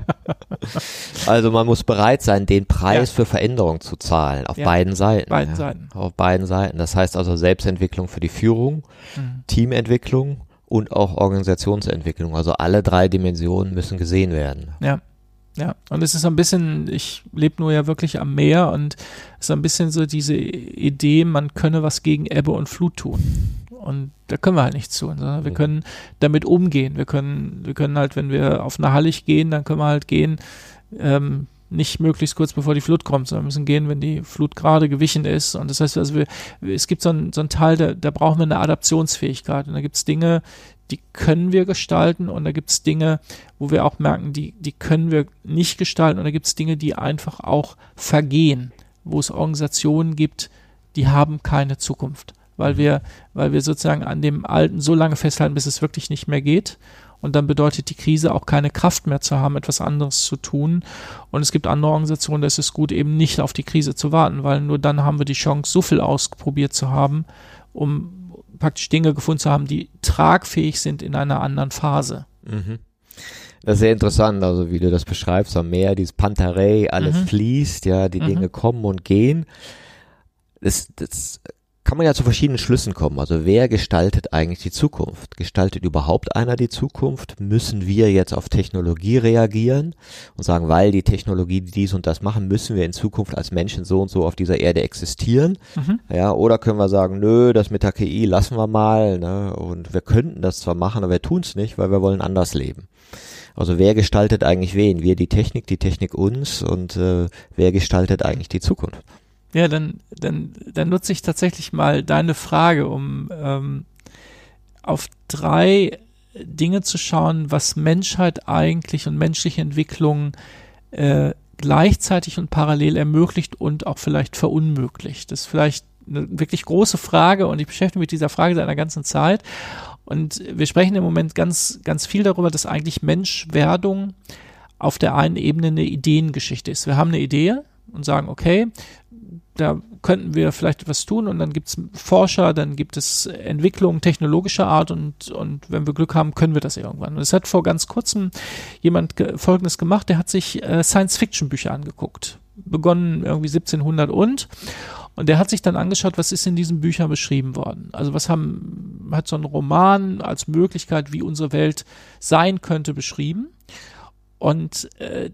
[laughs] also man muss bereit sein, den Preis für Veränderung zu zahlen, auf Ja. beiden Seiten. Beiden ja. Seiten. Auf beiden Seiten. Das heißt also Selbstentwicklung für die Führung, Mhm. Teamentwicklung und auch Organisationsentwicklung. Also alle drei Dimensionen müssen gesehen werden. Ja. Ja, und es ist so ein bisschen, ich lebe nur ja wirklich am Meer und es ist so ein bisschen so diese Idee, man könne was gegen Ebbe und Flut tun. Und da können wir halt nichts tun, sondern wir können damit umgehen. Wir können, wir können halt, wenn wir auf eine Hallig gehen, dann können wir halt gehen, ähm, nicht möglichst kurz bevor die Flut kommt, sondern wir müssen gehen, wenn die Flut gerade gewichen ist. Und das heißt, also wir, es gibt so einen, so einen Teil, da, da brauchen wir eine Adaptionsfähigkeit. Und da gibt es Dinge, die können wir gestalten und da gibt es Dinge, wo wir auch merken, die, die können wir nicht gestalten und da gibt es Dinge, die einfach auch vergehen, wo es Organisationen gibt, die haben keine Zukunft, weil wir, weil wir sozusagen an dem Alten so lange festhalten, bis es wirklich nicht mehr geht. Und dann bedeutet die Krise auch keine Kraft mehr zu haben, etwas anderes zu tun. Und es gibt andere Organisationen, da ist es gut, eben nicht auf die Krise zu warten, weil nur dann haben wir die Chance, so viel ausprobiert zu haben, um praktisch Dinge gefunden zu haben, die tragfähig sind in einer anderen Phase. Mhm. Das ist sehr interessant, also wie du das beschreibst, am Meer, dieses Pantarei, alles Mhm. fließt, ja, die Mhm. Dinge kommen und gehen. Das, das kann man ja zu verschiedenen Schlüssen kommen. Also wer gestaltet eigentlich die Zukunft? Gestaltet überhaupt einer die Zukunft? Müssen wir jetzt auf Technologie reagieren und sagen, weil die Technologie dies und das machen, müssen wir in Zukunft als Menschen so und so auf dieser Erde existieren? Mhm. Ja, oder können wir sagen, nö, das mit der KI lassen wir mal, ne? Und wir könnten das zwar machen, aber wir tun es nicht, weil wir wollen anders leben. Also wer gestaltet eigentlich wen? Wir die Technik, die Technik uns und äh, wer gestaltet eigentlich die Zukunft? Ja, dann, dann, dann nutze ich tatsächlich mal deine Frage, um ähm, auf drei Dinge zu schauen, was Menschheit eigentlich und menschliche Entwicklung äh, gleichzeitig und parallel ermöglicht und auch vielleicht verunmöglicht. Das ist vielleicht eine wirklich große Frage und ich beschäftige mich mit dieser Frage seit einer ganzen Zeit. Und wir sprechen im Moment ganz, ganz viel darüber, dass eigentlich Menschwerdung auf der einen Ebene eine Ideengeschichte ist. Wir haben eine Idee und sagen, okay, da könnten wir vielleicht etwas tun und dann gibt es Forscher, dann gibt es Entwicklungen technologischer Art und, und wenn wir Glück haben, können wir das irgendwann. Und es hat vor ganz kurzem jemand ge Folgendes gemacht, der hat sich äh, Science-Fiction-Bücher angeguckt. Begonnen irgendwie 1700 und und der hat sich dann angeschaut, was ist in diesen Büchern beschrieben worden. Also was haben, hat so ein Roman als Möglichkeit, wie unsere Welt sein könnte, beschrieben. Und äh,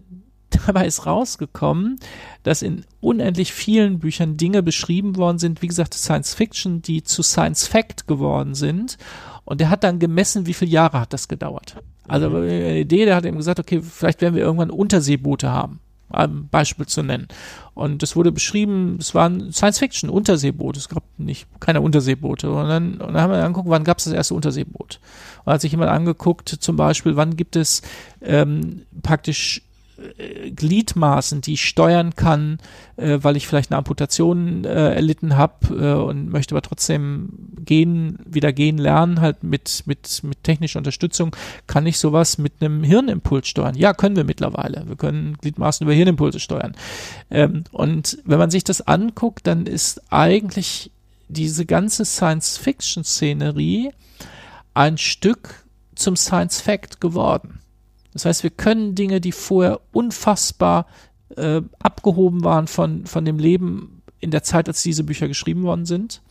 dabei ist rausgekommen, dass in unendlich vielen Büchern Dinge beschrieben worden sind, wie gesagt, Science Fiction, die zu Science Fact geworden sind. Und der hat dann gemessen, wie viele Jahre hat das gedauert. Also Mhm. eine Idee, der hat eben gesagt, okay, vielleicht werden wir irgendwann Unterseeboote haben. ein Beispiel zu nennen. Und es wurde beschrieben, es waren Science-Fiction, Unterseeboote. Es gab nicht keine Unterseeboote. Und dann, und dann haben wir angeguckt, wann gab es das erste Unterseeboot? Und hat sich jemand angeguckt, zum Beispiel, wann gibt es ähm, praktisch äh, Gliedmaßen, die ich steuern kann, äh, weil ich vielleicht eine Amputation äh, erlitten habe äh, und möchte aber trotzdem gehen, wieder gehen lernen, halt mit, mit, mit technischer Unterstützung, kann ich sowas mit einem Hirnimpuls steuern. Ja, können wir mittlerweile. Wir können Gliedmaßen über Hirnimpulse steuern. Ähm, und wenn man sich das anguckt, dann ist eigentlich diese ganze Science-Fiction-Szenerie ein Stück zum Science-Fact geworden. Das heißt, wir können Dinge, die vorher unfassbar äh, abgehoben waren von, von dem Leben in der Zeit, als diese Bücher geschrieben worden sind.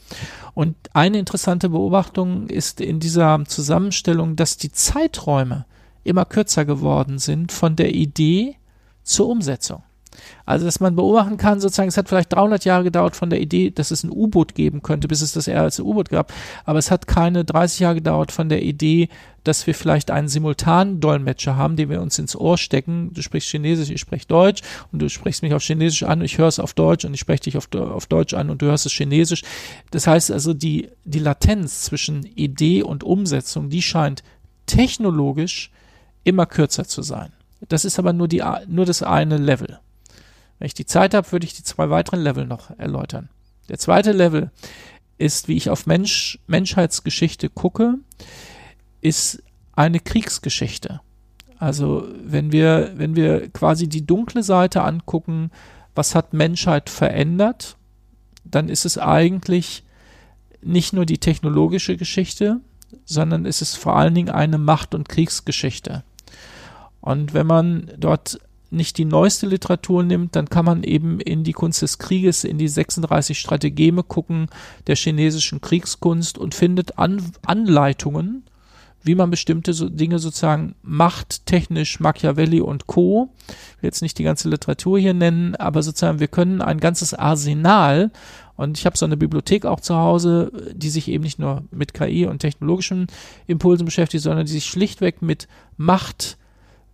Und eine interessante Beobachtung ist in dieser Zusammenstellung, dass die Zeiträume immer kürzer geworden sind von der Idee zur Umsetzung. Also, dass man beobachten kann, sozusagen, es hat vielleicht 300 Jahre gedauert von der Idee, dass es ein U-Boot geben könnte, bis es das erste U-Boot gab. Aber es hat keine 30 Jahre gedauert von der Idee, dass wir vielleicht einen simultanen Dolmetscher haben, den wir uns ins Ohr stecken. Du sprichst Chinesisch, ich spreche Deutsch und du sprichst mich auf Chinesisch an, ich höre es auf Deutsch und ich spreche dich auf, auf Deutsch an und du hörst es Chinesisch. Das heißt also, die, die Latenz zwischen Idee und Umsetzung, die scheint technologisch immer kürzer zu sein. Das ist aber nur, die, nur das eine Level. Wenn ich die Zeit habe, würde ich die zwei weiteren Level noch erläutern. Der zweite Level ist, wie ich auf Mensch, Menschheitsgeschichte gucke, ist eine Kriegsgeschichte. Also wenn wir, wenn wir quasi die dunkle Seite angucken, was hat Menschheit verändert, dann ist es eigentlich nicht nur die technologische Geschichte, sondern es ist vor allen Dingen eine Macht- und Kriegsgeschichte. Und wenn man dort nicht die neueste Literatur nimmt, dann kann man eben in die Kunst des Krieges, in die 36 Strategeme gucken der chinesischen Kriegskunst und findet An Anleitungen, wie man bestimmte so Dinge sozusagen macht, technisch Machiavelli und Co. Jetzt nicht die ganze Literatur hier nennen, aber sozusagen wir können ein ganzes Arsenal und ich habe so eine Bibliothek auch zu Hause, die sich eben nicht nur mit KI und technologischen Impulsen beschäftigt, sondern die sich schlichtweg mit Macht,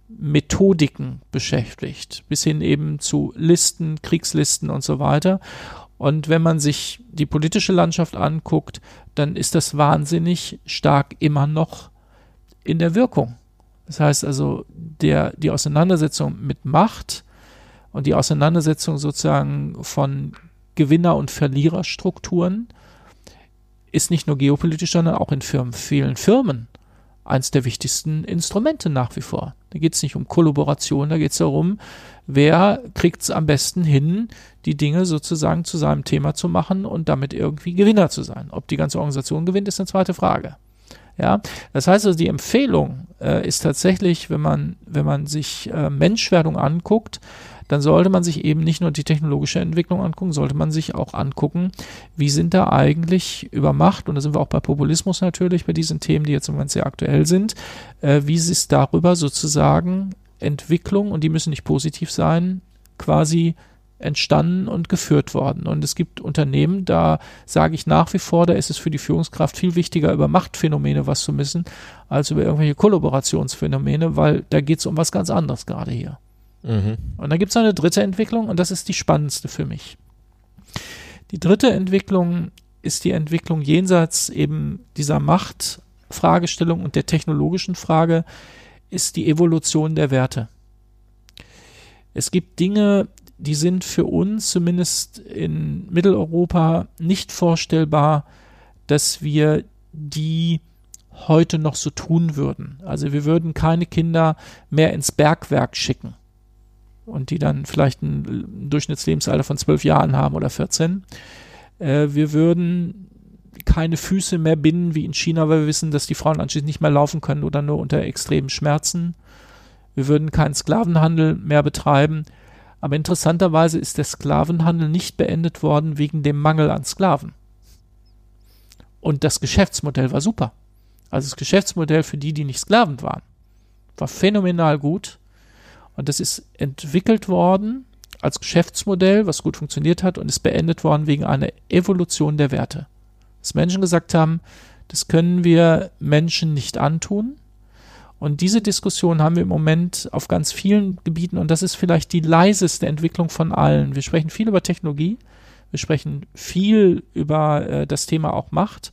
Methodiken beschäftigt, bis hin eben zu Listen, Kriegslisten und so weiter. Und wenn man sich die politische Landschaft anguckt, dann ist das wahnsinnig stark immer noch in der Wirkung. Das heißt also, der, die Auseinandersetzung mit Macht und die Auseinandersetzung sozusagen von Gewinner- und Verliererstrukturen ist nicht nur geopolitisch, sondern auch in Firmen, vielen Firmen eins der wichtigsten Instrumente nach wie vor. Da geht es nicht um Kollaboration, da geht es darum, wer kriegt es am besten hin, die Dinge sozusagen zu seinem Thema zu machen und damit irgendwie Gewinner zu sein. Ob die ganze Organisation gewinnt, ist eine zweite Frage. Ja, das heißt also, die Empfehlung äh, ist tatsächlich, wenn man, wenn man sich äh, Menschwerdung anguckt, dann sollte man sich eben nicht nur die technologische Entwicklung angucken, sollte man sich auch angucken, wie sind da eigentlich über Macht, und da sind wir auch bei Populismus natürlich, bei diesen Themen, die jetzt im Moment sehr aktuell sind, äh, wie ist darüber sozusagen Entwicklung, und die müssen nicht positiv sein, quasi entstanden und geführt worden. Und es gibt Unternehmen, da sage ich nach wie vor, da ist es für die Führungskraft viel wichtiger, über Machtphänomene was zu wissen, als über irgendwelche Kollaborationsphänomene, weil da geht es um was ganz anderes gerade hier. Mhm. Und dann gibt es eine dritte Entwicklung und das ist die spannendste für mich. Die dritte Entwicklung ist die Entwicklung jenseits eben dieser Machtfragestellung und der technologischen Frage, ist die Evolution der Werte. Es gibt Dinge, die sind für uns zumindest in Mitteleuropa nicht vorstellbar, dass wir die heute noch so tun würden. Also wir würden keine Kinder mehr ins Bergwerk schicken und die dann vielleicht ein Durchschnittslebensalter von zwölf Jahren haben oder 14. Äh, wir würden keine Füße mehr binden wie in China, weil wir wissen, dass die Frauen anschließend nicht mehr laufen können oder nur unter extremen Schmerzen. Wir würden keinen Sklavenhandel mehr betreiben. Aber interessanterweise ist der Sklavenhandel nicht beendet worden wegen dem Mangel an Sklaven. Und das Geschäftsmodell war super. Also das Geschäftsmodell für die, die nicht Sklaven waren, war phänomenal gut. Und das ist entwickelt worden als Geschäftsmodell, was gut funktioniert hat und ist beendet worden wegen einer Evolution der Werte. Dass Menschen gesagt haben, das können wir Menschen nicht antun. Und diese Diskussion haben wir im Moment auf ganz vielen Gebieten und das ist vielleicht die leiseste Entwicklung von allen. Wir sprechen viel über Technologie, wir sprechen viel über äh, das Thema auch Macht.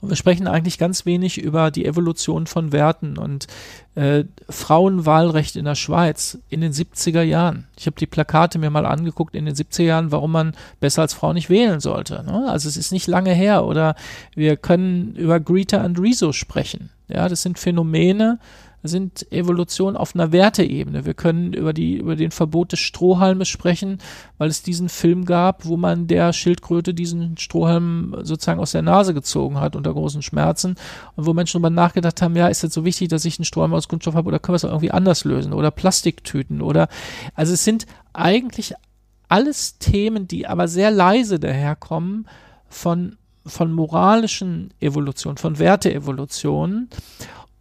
Und wir sprechen eigentlich ganz wenig über die Evolution von Werten und äh, Frauenwahlrecht in der Schweiz in den 70er Jahren. Ich habe die Plakate mir mal angeguckt in den 70er Jahren, warum man besser als Frau nicht wählen sollte. Ne? Also es ist nicht lange her. Oder wir können über Greta und Rezo sprechen. Ja, das sind Phänomene, sind Evolution auf einer Werteebene. Wir können über die, über den Verbot des Strohhalmes sprechen, weil es diesen Film gab, wo man der Schildkröte diesen Strohhalm sozusagen aus der Nase gezogen hat unter großen Schmerzen und wo Menschen darüber nachgedacht haben, ja, ist das so wichtig, dass ich einen Strohhalm aus Kunststoff habe oder können wir es irgendwie anders lösen oder Plastiktüten oder, also es sind eigentlich alles Themen, die aber sehr leise daherkommen von von moralischen Evolution, von Werteevolutionen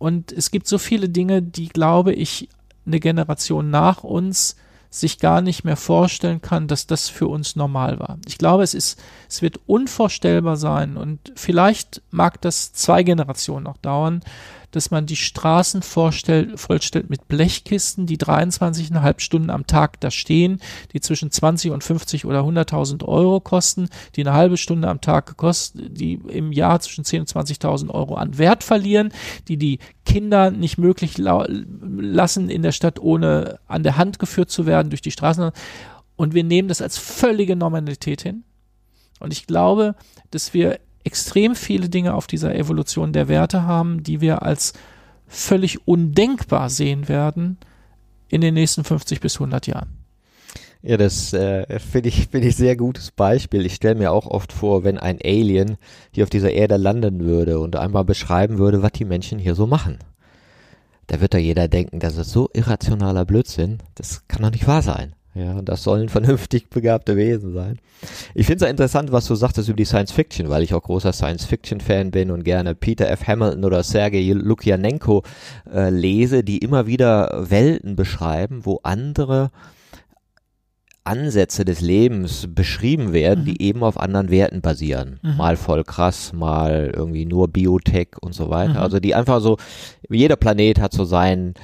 und es gibt so viele Dinge, die, glaube ich, eine Generation nach uns sich gar nicht mehr vorstellen kann, dass das für uns normal war. Ich glaube, es ist, es wird unvorstellbar sein und vielleicht mag das zwei Generationen noch dauern, dass man die Straßen vorstellt, vollstellt mit Blechkisten, die 23,5 Stunden am Tag da stehen, die zwischen 20 und 50 oder 100.000 Euro kosten, die eine halbe Stunde am Tag kosten, die im Jahr zwischen 10 und 20.000 Euro an Wert verlieren, die die Kinder nicht möglich lassen, in der Stadt ohne an der Hand geführt zu werden durch die Straßen. Und wir nehmen das als völlige Normalität hin. Und ich glaube, dass wir extrem viele Dinge auf dieser Evolution der Werte haben, die wir als völlig undenkbar sehen werden in den nächsten 50 bis 100 Jahren. Ja, das äh, finde ich, finde ich sehr gutes Beispiel. Ich stelle mir auch oft vor, wenn ein Alien hier auf dieser Erde landen würde und einmal beschreiben würde, was die Menschen hier so machen. Da wird doch jeder denken, das ist so irrationaler Blödsinn. Das kann doch nicht wahr sein. Ja, das sollen vernünftig begabte Wesen sein. Ich finde es interessant, was du sagtest über die Science Fiction, weil ich auch großer Science Fiction Fan bin und gerne Peter F. Hamilton oder Sergei Lukianenko äh, lese, die immer wieder Welten beschreiben, wo andere Ansätze des Lebens beschrieben werden, mhm. die eben auf anderen Werten basieren. Mhm. Mal voll krass, mal irgendwie nur Biotech und so weiter. Mhm. Also die einfach so, jeder Planet hat so seinen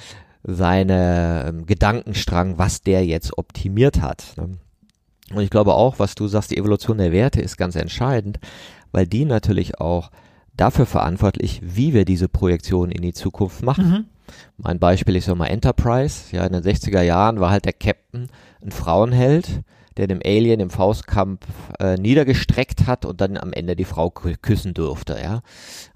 seine ähm, Gedankenstrang, was der jetzt optimiert hat. Ne? Und ich glaube auch, was du sagst, die Evolution der Werte ist ganz entscheidend, weil die natürlich auch dafür verantwortlich, wie wir diese Projektion in die Zukunft machen. Mhm. Mein Beispiel ist ja mal Enterprise. Ja, in den 60er Jahren war halt der Captain ein Frauenheld der dem Alien im Faustkampf äh, niedergestreckt hat und dann am Ende die Frau küssen durfte, ja.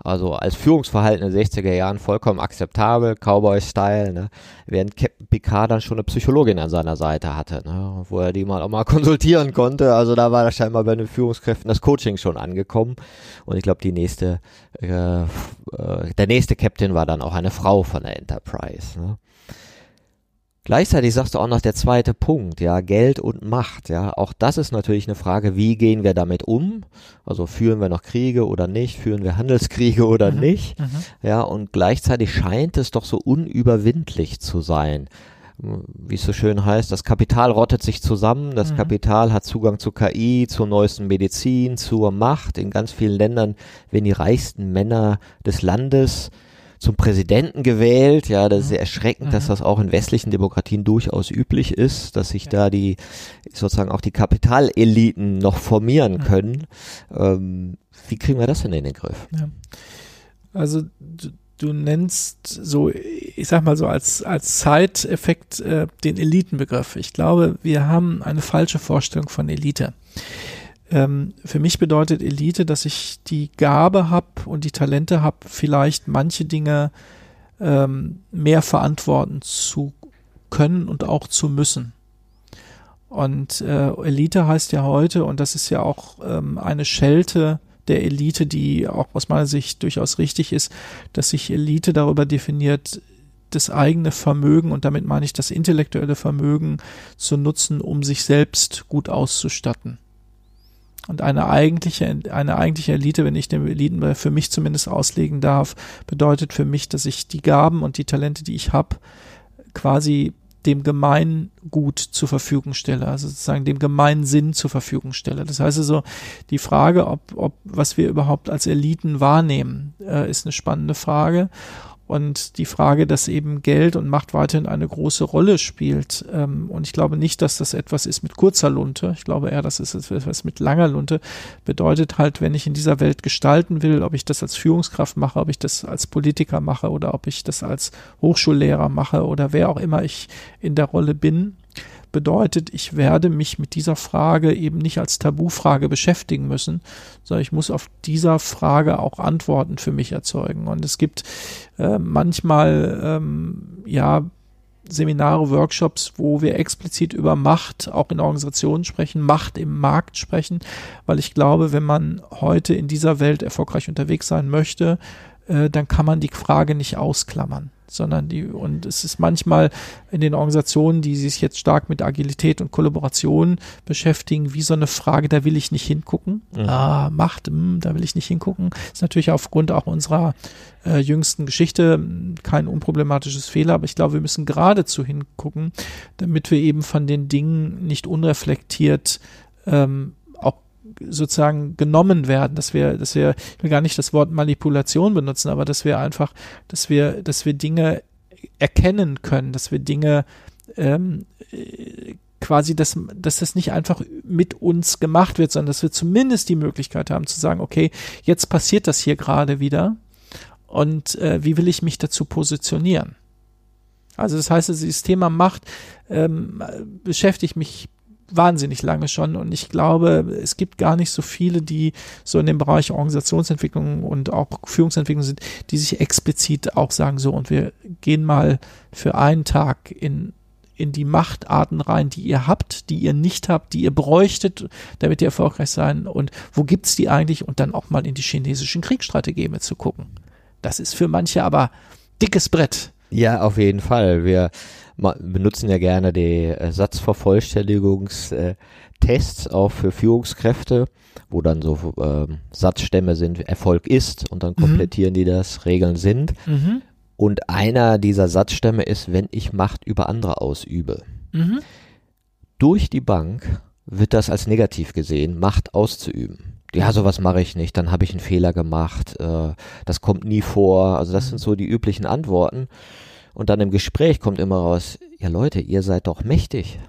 Also als Führungsverhalten in den 60er Jahren vollkommen akzeptabel, Cowboy-Style, ne? während Captain Picard dann schon eine Psychologin an seiner Seite hatte, ne? wo er die mal auch mal [laughs] konsultieren konnte. Also da war da scheinbar bei den Führungskräften das Coaching schon angekommen. Und ich glaube, die nächste, äh, äh, der nächste Captain war dann auch eine Frau von der Enterprise. Ne? Gleichzeitig sagst du auch noch der zweite Punkt, ja, Geld und Macht, ja. Auch das ist natürlich eine Frage, wie gehen wir damit um? Also führen wir noch Kriege oder nicht? Führen wir Handelskriege oder mhm. nicht? Mhm. Ja, und gleichzeitig scheint es doch so unüberwindlich zu sein. Wie es so schön heißt, das Kapital rottet sich zusammen, das mhm. Kapital hat Zugang zu KI, zur neuesten Medizin, zur Macht. In ganz vielen Ländern werden die reichsten Männer des Landes zum Präsidenten gewählt. Ja, das ist sehr erschreckend, mhm. dass das auch in westlichen Demokratien durchaus üblich ist, dass sich da die sozusagen auch die Kapitaleliten noch formieren mhm. können. Ähm, wie kriegen wir das denn in den Griff? Ja. Also du, du, nennst so, ich sag mal so als als Zeiteffekt äh, den Elitenbegriff. Ich glaube, wir haben eine falsche Vorstellung von Elite. Ähm, für mich bedeutet Elite, dass ich die Gabe habe und die Talente habe, vielleicht manche Dinge ähm, mehr verantworten zu können und auch zu müssen. Und äh, Elite heißt ja heute, und das ist ja auch ähm, eine Schelte der Elite, die auch aus meiner Sicht durchaus richtig ist, dass sich Elite darüber definiert, das eigene Vermögen, und damit meine ich das intellektuelle Vermögen, zu nutzen, um sich selbst gut auszustatten. Und eine eigentliche, eine eigentliche Elite, wenn ich den Eliten für mich zumindest auslegen darf, bedeutet für mich, dass ich die Gaben und die Talente, die ich habe, quasi dem Gemeingut zur Verfügung stelle, also sozusagen dem Gemeinsinn zur Verfügung stelle. Das heißt also, die Frage, ob, ob was wir überhaupt als Eliten wahrnehmen, äh, ist eine spannende Frage. Und die Frage, dass eben Geld und Macht weiterhin eine große Rolle spielt. Ähm, und ich glaube nicht, dass das etwas ist mit kurzer Lunte. Ich glaube eher, dass es etwas mit langer Lunte bedeutet halt, wenn ich in dieser Welt gestalten will, ob ich das als Führungskraft mache, ob ich das als Politiker mache oder ob ich das als Hochschullehrer mache oder wer auch immer ich in der Rolle bin, bedeutet, ich werde mich mit dieser Frage eben nicht als Tabufrage beschäftigen müssen, sondern ich muss auf dieser Frage auch Antworten für mich erzeugen. Und es gibt äh, manchmal, ähm, ja, Seminare, Workshops, wo wir explizit über Macht auch in Organisationen sprechen, Macht im Markt sprechen, weil ich glaube, wenn man heute in dieser Welt erfolgreich unterwegs sein möchte, äh, dann kann man die Frage nicht ausklammern sondern die, und es ist manchmal in den Organisationen, die sich jetzt stark mit Agilität und Kollaboration beschäftigen, wie so eine Frage, da will ich nicht hingucken. Mhm. Ah, Macht, mh, hm, da will ich nicht hingucken. Ist natürlich aufgrund auch unserer äh, jüngsten Geschichte hm, kein unproblematisches Fehler, aber ich glaube, wir müssen geradezu hingucken, damit wir eben von den Dingen nicht unreflektiert ähm, sozusagen genommen werden, dass wir, dass wir, ich will gar nicht das Wort Manipulation benutzen, aber dass wir einfach, dass wir, dass wir Dinge erkennen können, dass wir Dinge ähm, quasi, dass, dass das nicht einfach mit uns gemacht wird, sondern dass wir zumindest die Möglichkeit haben zu sagen, okay, jetzt passiert das hier gerade wieder und äh, wie will ich mich dazu positionieren? Also das heißt, dieses Thema Macht ähm, beschäftigt mich wahnsinnig lange schon und ich glaube, es gibt gar nicht so viele, die so in dem Bereich Organisationsentwicklung und auch Führungsentwicklung sind, die sich explizit auch sagen, so und wir gehen mal für einen Tag in in die Machtarten rein, die ihr habt, die ihr nicht habt, die ihr bräuchtet, damit ihr erfolgreich sein und wo gibt's die eigentlich und dann auch mal in die chinesischen Kriegsstrategien zu gucken. Das ist für manche aber dickes Brett. Ja, auf jeden Fall. Wir benutzen ja gerne die äh, Satzvervollständigungstests auch für Führungskräfte, wo dann so äh, Satzstämme sind, Erfolg ist und dann mhm. komplettieren mhm. die das, Regeln sind. Mhm. Und einer dieser Satzstämme ist, wenn ich Macht über andere ausübe. Mhm. Durch die Bank wird das als negativ gesehen, Macht auszuüben. Ja, sowas mache ich nicht, dann habe ich einen Fehler gemacht, äh, das kommt nie vor. Also das sind so die üblichen Antworten. Und dann im Gespräch kommt immer raus, ja Leute, ihr seid doch mächtig.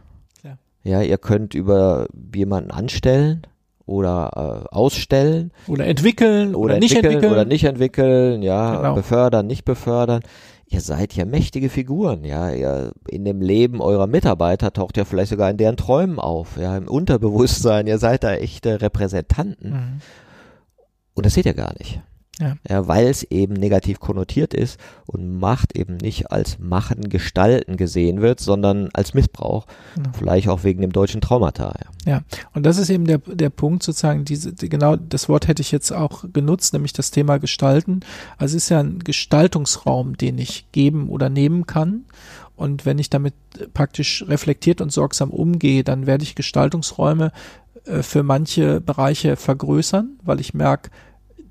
Ja, ja ihr könnt über jemanden anstellen oder äh, ausstellen. Oder entwickeln oder, oder nicht entwickeln. Oder nicht entwickeln, ja, genau. befördern, nicht befördern. Ihr seid ja mächtige Figuren, ja. Ihr, in dem Leben eurer Mitarbeiter taucht ja vielleicht sogar in deren Träumen auf, ja, im Unterbewusstsein. Ihr seid da echte Repräsentanten. Mhm. Und das seht ihr gar nicht. Ja. ja weil es eben negativ konnotiert ist und Macht eben nicht als Machen, Gestalten gesehen wird, sondern als Missbrauch. Genau. Vielleicht auch wegen dem deutschen Traumata. Ja. ja, und das ist eben der, der Punkt sozusagen, diese, die, genau das Wort hätte ich jetzt auch genutzt, nämlich das Thema Gestalten. Also es ist ja ein Gestaltungsraum, den ich geben oder nehmen kann. Und wenn ich damit praktisch reflektiert und sorgsam umgehe, dann werde ich Gestaltungsräume äh, für manche Bereiche vergrößern, weil ich merke,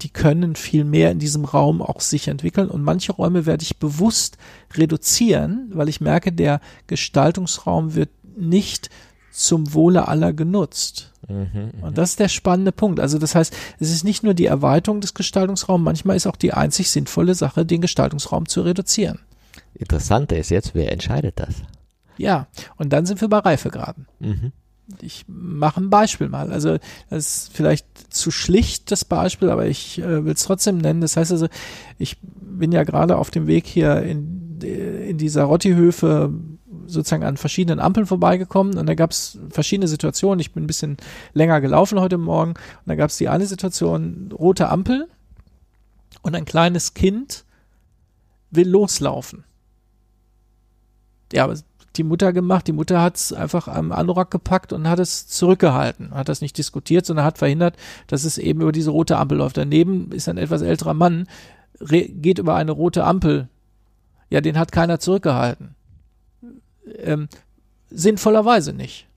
die können viel mehr in diesem Raum auch sich entwickeln. Und manche Räume werde ich bewusst reduzieren, weil ich merke, der Gestaltungsraum wird nicht zum Wohle aller genutzt. Mhm, mhm, und das ist der spannende Punkt. Also das heißt, es ist nicht nur die Erweiterung des Gestaltungsraums, manchmal ist auch die einzig sinnvolle Sache, den Gestaltungsraum zu reduzieren. Interessante ist jetzt, wer entscheidet das? Ja, und dann sind wir bei Reifegraden. Mhm ich mache ein Beispiel mal. Also das ist vielleicht zu schlicht das Beispiel, aber ich äh, will es trotzdem nennen. Das heißt also, ich bin ja gerade auf dem Weg hier in, in die Sarotti-Höfe sozusagen an verschiedenen Ampeln vorbeigekommen und da gab es verschiedene Situationen. Ich bin ein bisschen länger gelaufen heute Morgen und da gab es die eine Situation, rote Ampel und ein kleines Kind will loslaufen. Ja, aber die Mutter gemacht. Die Mutter hat es einfach am Anorak gepackt und hat es zurückgehalten. Hat das nicht diskutiert, sondern hat verhindert, dass es eben über diese rote Ampel läuft. Daneben ist ein etwas älterer Mann, geht über eine rote Ampel. Ja, den hat keiner zurückgehalten. Ähm, sinnvollerweise nicht.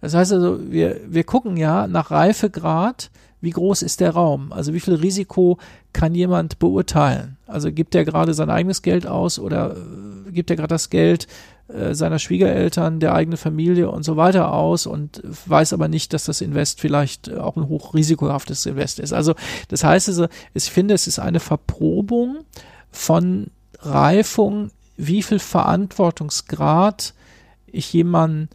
Das heißt also, wir, wir gucken ja nach Reifegrad, wie groß ist der Raum? Also wie viel Risiko kann jemand beurteilen? Also gibt er gerade sein eigenes Geld aus oder äh, gibt er gerade das Geld äh, seiner Schwiegereltern, der eigenen Familie und so weiter aus und weiß aber nicht, dass das Invest vielleicht auch ein hochrisikohaftes Invest ist. Also das heißt also, ich finde, es ist eine Verprobung von Reifung, wie viel Verantwortungsgrad ich jemandem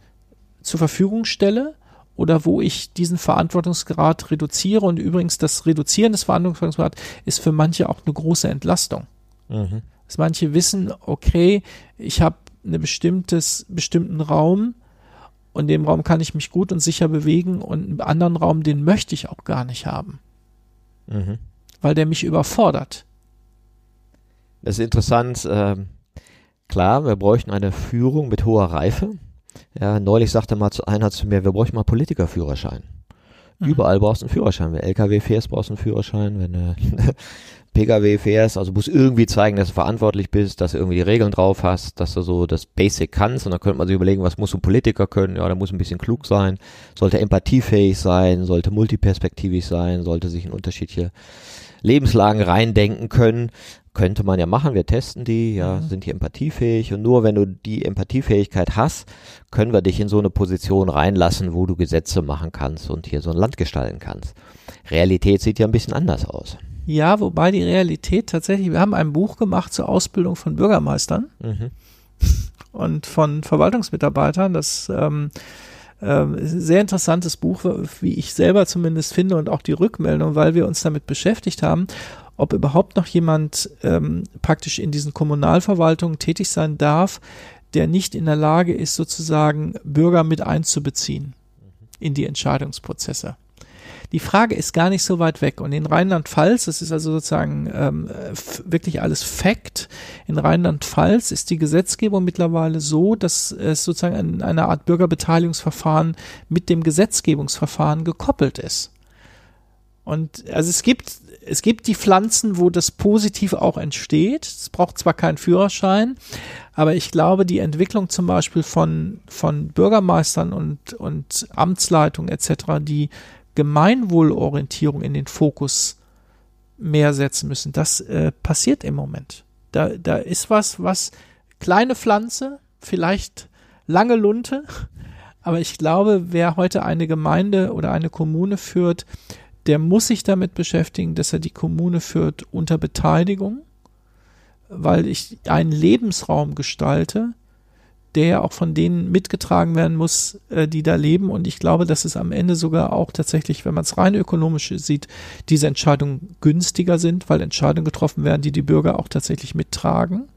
zur Verfügung stelle oder wo ich diesen Verantwortungsgrad reduziere. Und übrigens, das Reduzieren des Verantwortungsgrads ist für manche auch eine große Entlastung. Mhm. Dass manche wissen, okay, ich habe einen bestimmtes, bestimmten Raum und in dem Raum kann ich mich gut und sicher bewegen und einen anderen Raum, den möchte ich auch gar nicht haben. Mhm. Weil der mich überfordert. Das ist interessant. Ähm, klar, wir bräuchten eine Führung mit hoher Reife. Ja, neulich sagte mal einer zu mir, wir bräuchten mal Politikerführerschein. Mhm. Überall brauchst du einen Führerschein. Wenn LKW fährst, brauchst du einen Führerschein. Wenn du [laughs] Pkw fährst, also musst irgendwie zeigen, dass du verantwortlich bist, dass du irgendwie die Regeln drauf hast, dass du so das Basic kannst. Und dann könnte man sich überlegen, was muss ein Politiker können? Ja, der muss ein bisschen klug sein, sollte empathiefähig sein, sollte multiperspektivisch sein, sollte sich in unterschiedliche Lebenslagen reindenken können könnte man ja machen, wir testen die, ja, mhm. sind die empathiefähig und nur wenn du die Empathiefähigkeit hast, können wir dich in so eine Position reinlassen, wo du Gesetze machen kannst und hier so ein Land gestalten kannst. Realität sieht ja ein bisschen anders aus. Ja, wobei die Realität tatsächlich, wir haben ein Buch gemacht zur Ausbildung von Bürgermeistern mhm. und von Verwaltungsmitarbeitern, das ähm, äh, sehr interessantes Buch, wie ich selber zumindest finde und auch die Rückmeldung, weil wir uns damit beschäftigt haben ob überhaupt noch jemand ähm, praktisch in diesen Kommunalverwaltungen tätig sein darf, der nicht in der Lage ist, sozusagen Bürger mit einzubeziehen in die Entscheidungsprozesse. Die Frage ist gar nicht so weit weg. Und in Rheinland-Pfalz, das ist also sozusagen ähm, wirklich alles Fakt, in Rheinland-Pfalz ist die Gesetzgebung mittlerweile so, dass es sozusagen ein, eine Art Bürgerbeteiligungsverfahren mit dem Gesetzgebungsverfahren gekoppelt ist. Und also es gibt es gibt die Pflanzen, wo das positiv auch entsteht. Es braucht zwar keinen Führerschein, aber ich glaube, die Entwicklung zum Beispiel von, von Bürgermeistern und, und Amtsleitungen etc., die Gemeinwohlorientierung in den Fokus mehr setzen müssen, das äh, passiert im Moment. Da, da ist was, was kleine Pflanze, vielleicht lange Lunte, [laughs] aber ich glaube, wer heute eine Gemeinde oder eine Kommune führt, der muss sich damit beschäftigen, dass er die Kommune führt unter Beteiligung, weil ich einen Lebensraum gestalte, der auch von denen mitgetragen werden muss, äh, die da leben. Und ich glaube, dass es am Ende sogar auch tatsächlich, wenn man es rein ökonomisch sieht, diese Entscheidungen günstiger sind, weil Entscheidungen getroffen werden, die die Bürger auch tatsächlich mittragen.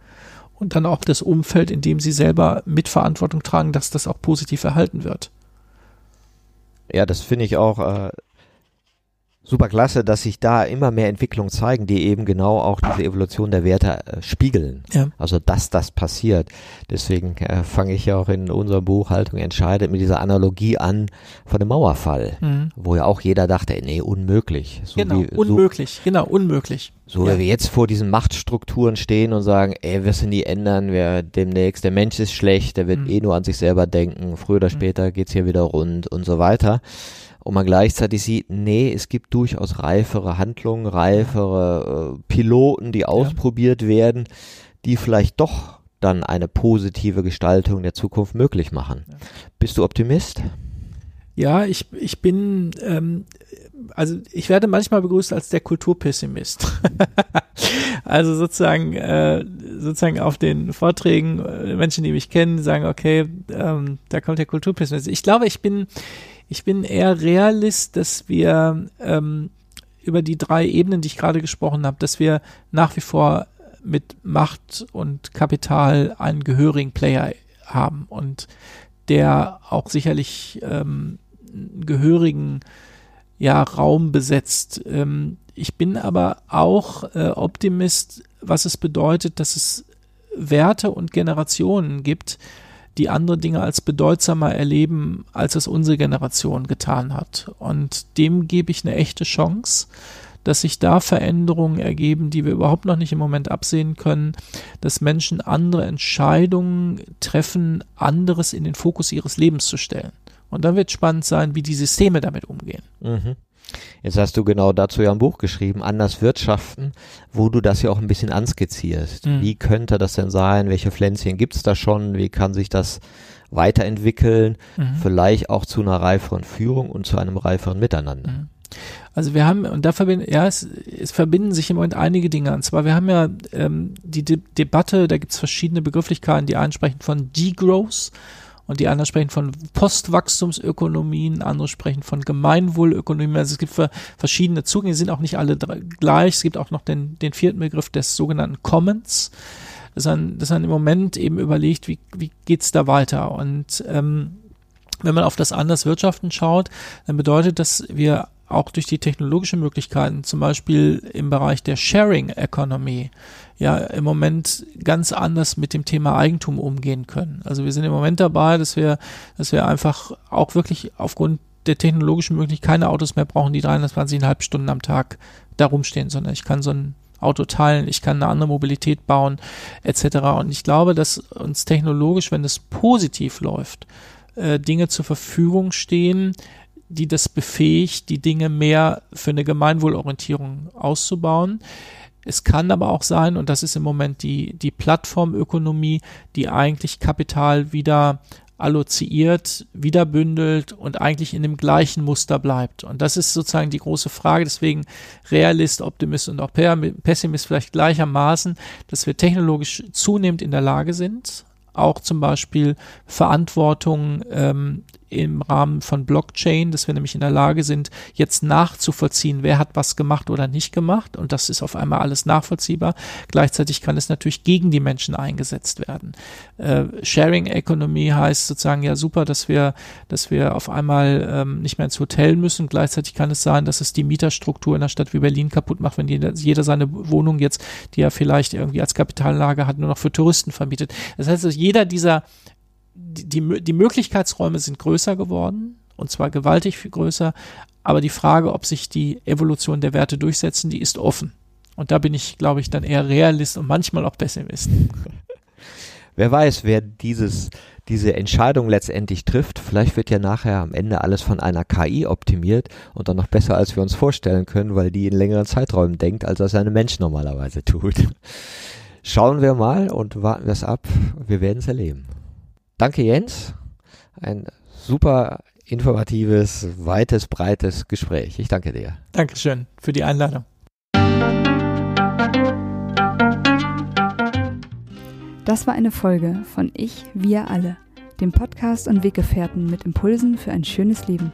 Und dann auch das Umfeld, in dem sie selber Mitverantwortung tragen, dass das auch positiv erhalten wird. Ja, das finde ich auch äh, super klasse, dass sich da immer mehr Entwicklungen zeigen, die eben genau auch diese Evolution der Werte äh, spiegeln. Ja. Also dass das passiert. Deswegen äh, fange ich ja auch in unserer Buchhaltung entscheidet mit dieser Analogie an von dem Mauerfall, mhm. wo ja auch jeder dachte, nee, unmöglich. So genau, wie, unmöglich, so, genau, unmöglich. So ja. wie wir jetzt vor diesen Machtstrukturen stehen und sagen, ey, wir sind die ändern, wir demnächst, der Mensch ist schlecht, der wird mhm. eh nur an sich selber denken, früher oder mhm. später geht's hier wieder rund und so weiter und man gleichzeitig sieht, nee, es gibt durchaus reifere Handlungen, reifere äh, Piloten, die ausprobiert ja. werden, die vielleicht doch dann eine positive Gestaltung der Zukunft möglich machen. Ja. Bist du Optimist? Ja, ich, ich bin, ähm, also ich werde manchmal begrüßt als der Kulturpessimist. [laughs] also sozusagen, äh, sozusagen auf den Vorträgen, äh, Menschen, die mich kennen, sagen, okay, ähm, da kommt der Kulturpessimist. Ich glaube, ich bin, ich bin eher Realist, dass wir ähm, über die drei Ebenen, die ich gerade gesprochen habe, dass wir nach wie vor mit Macht und Kapital einen gehörigen Player haben und der auch sicherlich ähm, einen gehörigen ja, Raum besetzt. Ähm, ich bin aber auch äh, Optimist, was es bedeutet, dass es Werte und Generationen gibt, die andere Dinge als bedeutsamer erleben, als es unsere Generation getan hat. Und dem gebe ich eine echte Chance, dass sich da Veränderungen ergeben, die wir überhaupt noch nicht im Moment absehen können, dass Menschen andere Entscheidungen treffen, anderes in den Fokus ihres Lebens zu stellen. Und dann wird spannend sein, wie die Systeme damit umgehen. Mhm. Jetzt hast du genau dazu ja ein Buch geschrieben, Anders Wirtschaften, wo du das ja auch ein bisschen anskizzierst. Mhm. Wie könnte das denn sein? Welche Pflänzchen gibt's da schon? Wie kann sich das weiterentwickeln? Mhm. Vielleicht auch zu einer reiferen Führung und zu einem reiferen Miteinander. Mhm. Also wir haben, und da verbinden, ja, es, es verbinden sich im Moment einige Dinge. Und zwar, wir haben ja ähm, die De Debatte, da gibt es verschiedene Begrifflichkeiten, die einen sprechen von Degrowth und die anderen sprechen von Postwachstumsökonomien, andere sprechen von Gemeinwohlökonomien. Also es gibt verschiedene Zugänge, die sind auch nicht alle gleich. Es gibt auch noch den, den vierten Begriff des sogenannten Commons. Dass man, dass man im Moment eben überlegt, wie, wie geht's da weiter? Und ähm, wenn man auf das anders Wirtschaften schaut, dann bedeutet das, wir auch durch die technologischen Möglichkeiten, zum Beispiel im Bereich der Sharing Economy, ja im Moment ganz anders mit dem Thema Eigentum umgehen können. Also wir sind im Moment dabei, dass wir, dass wir einfach auch wirklich aufgrund der technologischen Möglichkeit keine Autos mehr brauchen, die 320,5 Stunden am Tag da rumstehen, sondern ich kann so ein Auto teilen, ich kann eine andere Mobilität bauen, etc. Und ich glaube, dass uns technologisch, wenn es positiv läuft, äh, Dinge zur Verfügung stehen, die das befähigt, die Dinge mehr für eine Gemeinwohlorientierung auszubauen. Es kann aber auch sein, und das ist im Moment die, die Plattformökonomie, die eigentlich Kapital wieder alloziert, wieder bündelt und eigentlich in dem gleichen Muster bleibt. Und das ist sozusagen die große Frage. Deswegen Realist, Optimist und auch Pessimist vielleicht gleichermaßen, dass wir technologisch zunehmend in der Lage sind, auch zum Beispiel Verantwortung ähm, im Rahmen von Blockchain, dass wir nämlich in der Lage sind, jetzt nachzuvollziehen, wer hat was gemacht oder nicht gemacht. Und das ist auf einmal alles nachvollziehbar. Gleichzeitig kann es natürlich gegen die Menschen eingesetzt werden. Äh, Sharing Economy heißt sozusagen ja super, dass wir, dass wir auf einmal ähm, nicht mehr ins Hotel müssen. Gleichzeitig kann es sein, dass es die Mieterstruktur in einer Stadt wie Berlin kaputt macht, wenn jeder, jeder seine Wohnung jetzt, die er vielleicht irgendwie als Kapitallage hat, nur noch für Touristen vermietet. Das heißt, jeder dieser die, die Möglichkeitsräume sind größer geworden und zwar gewaltig viel größer, aber die Frage, ob sich die Evolution der Werte durchsetzen, die ist offen. Und da bin ich, glaube ich, dann eher Realist und manchmal auch Pessimist. [laughs] Wer weiß, wer dieses, diese Entscheidung letztendlich trifft. Vielleicht wird ja nachher am Ende alles von einer KI optimiert und dann noch besser, als wir uns vorstellen können, weil die in längeren Zeiträumen denkt, als das eine Mensch normalerweise tut. [laughs] Schauen wir mal und warten wir es ab. Wir werden es erleben. Danke Jens. Ein super informatives, weites, breites Gespräch. Ich danke dir. Dankeschön für die Einladung. Das war eine Folge von Ich, wir alle, dem Podcast und Weggefährten mit Impulsen für ein schönes Leben.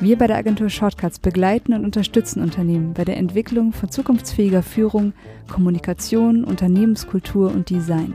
Wir bei der Agentur Shortcuts begleiten und unterstützen Unternehmen bei der Entwicklung von zukunftsfähiger Führung, Kommunikation, Unternehmenskultur und Design.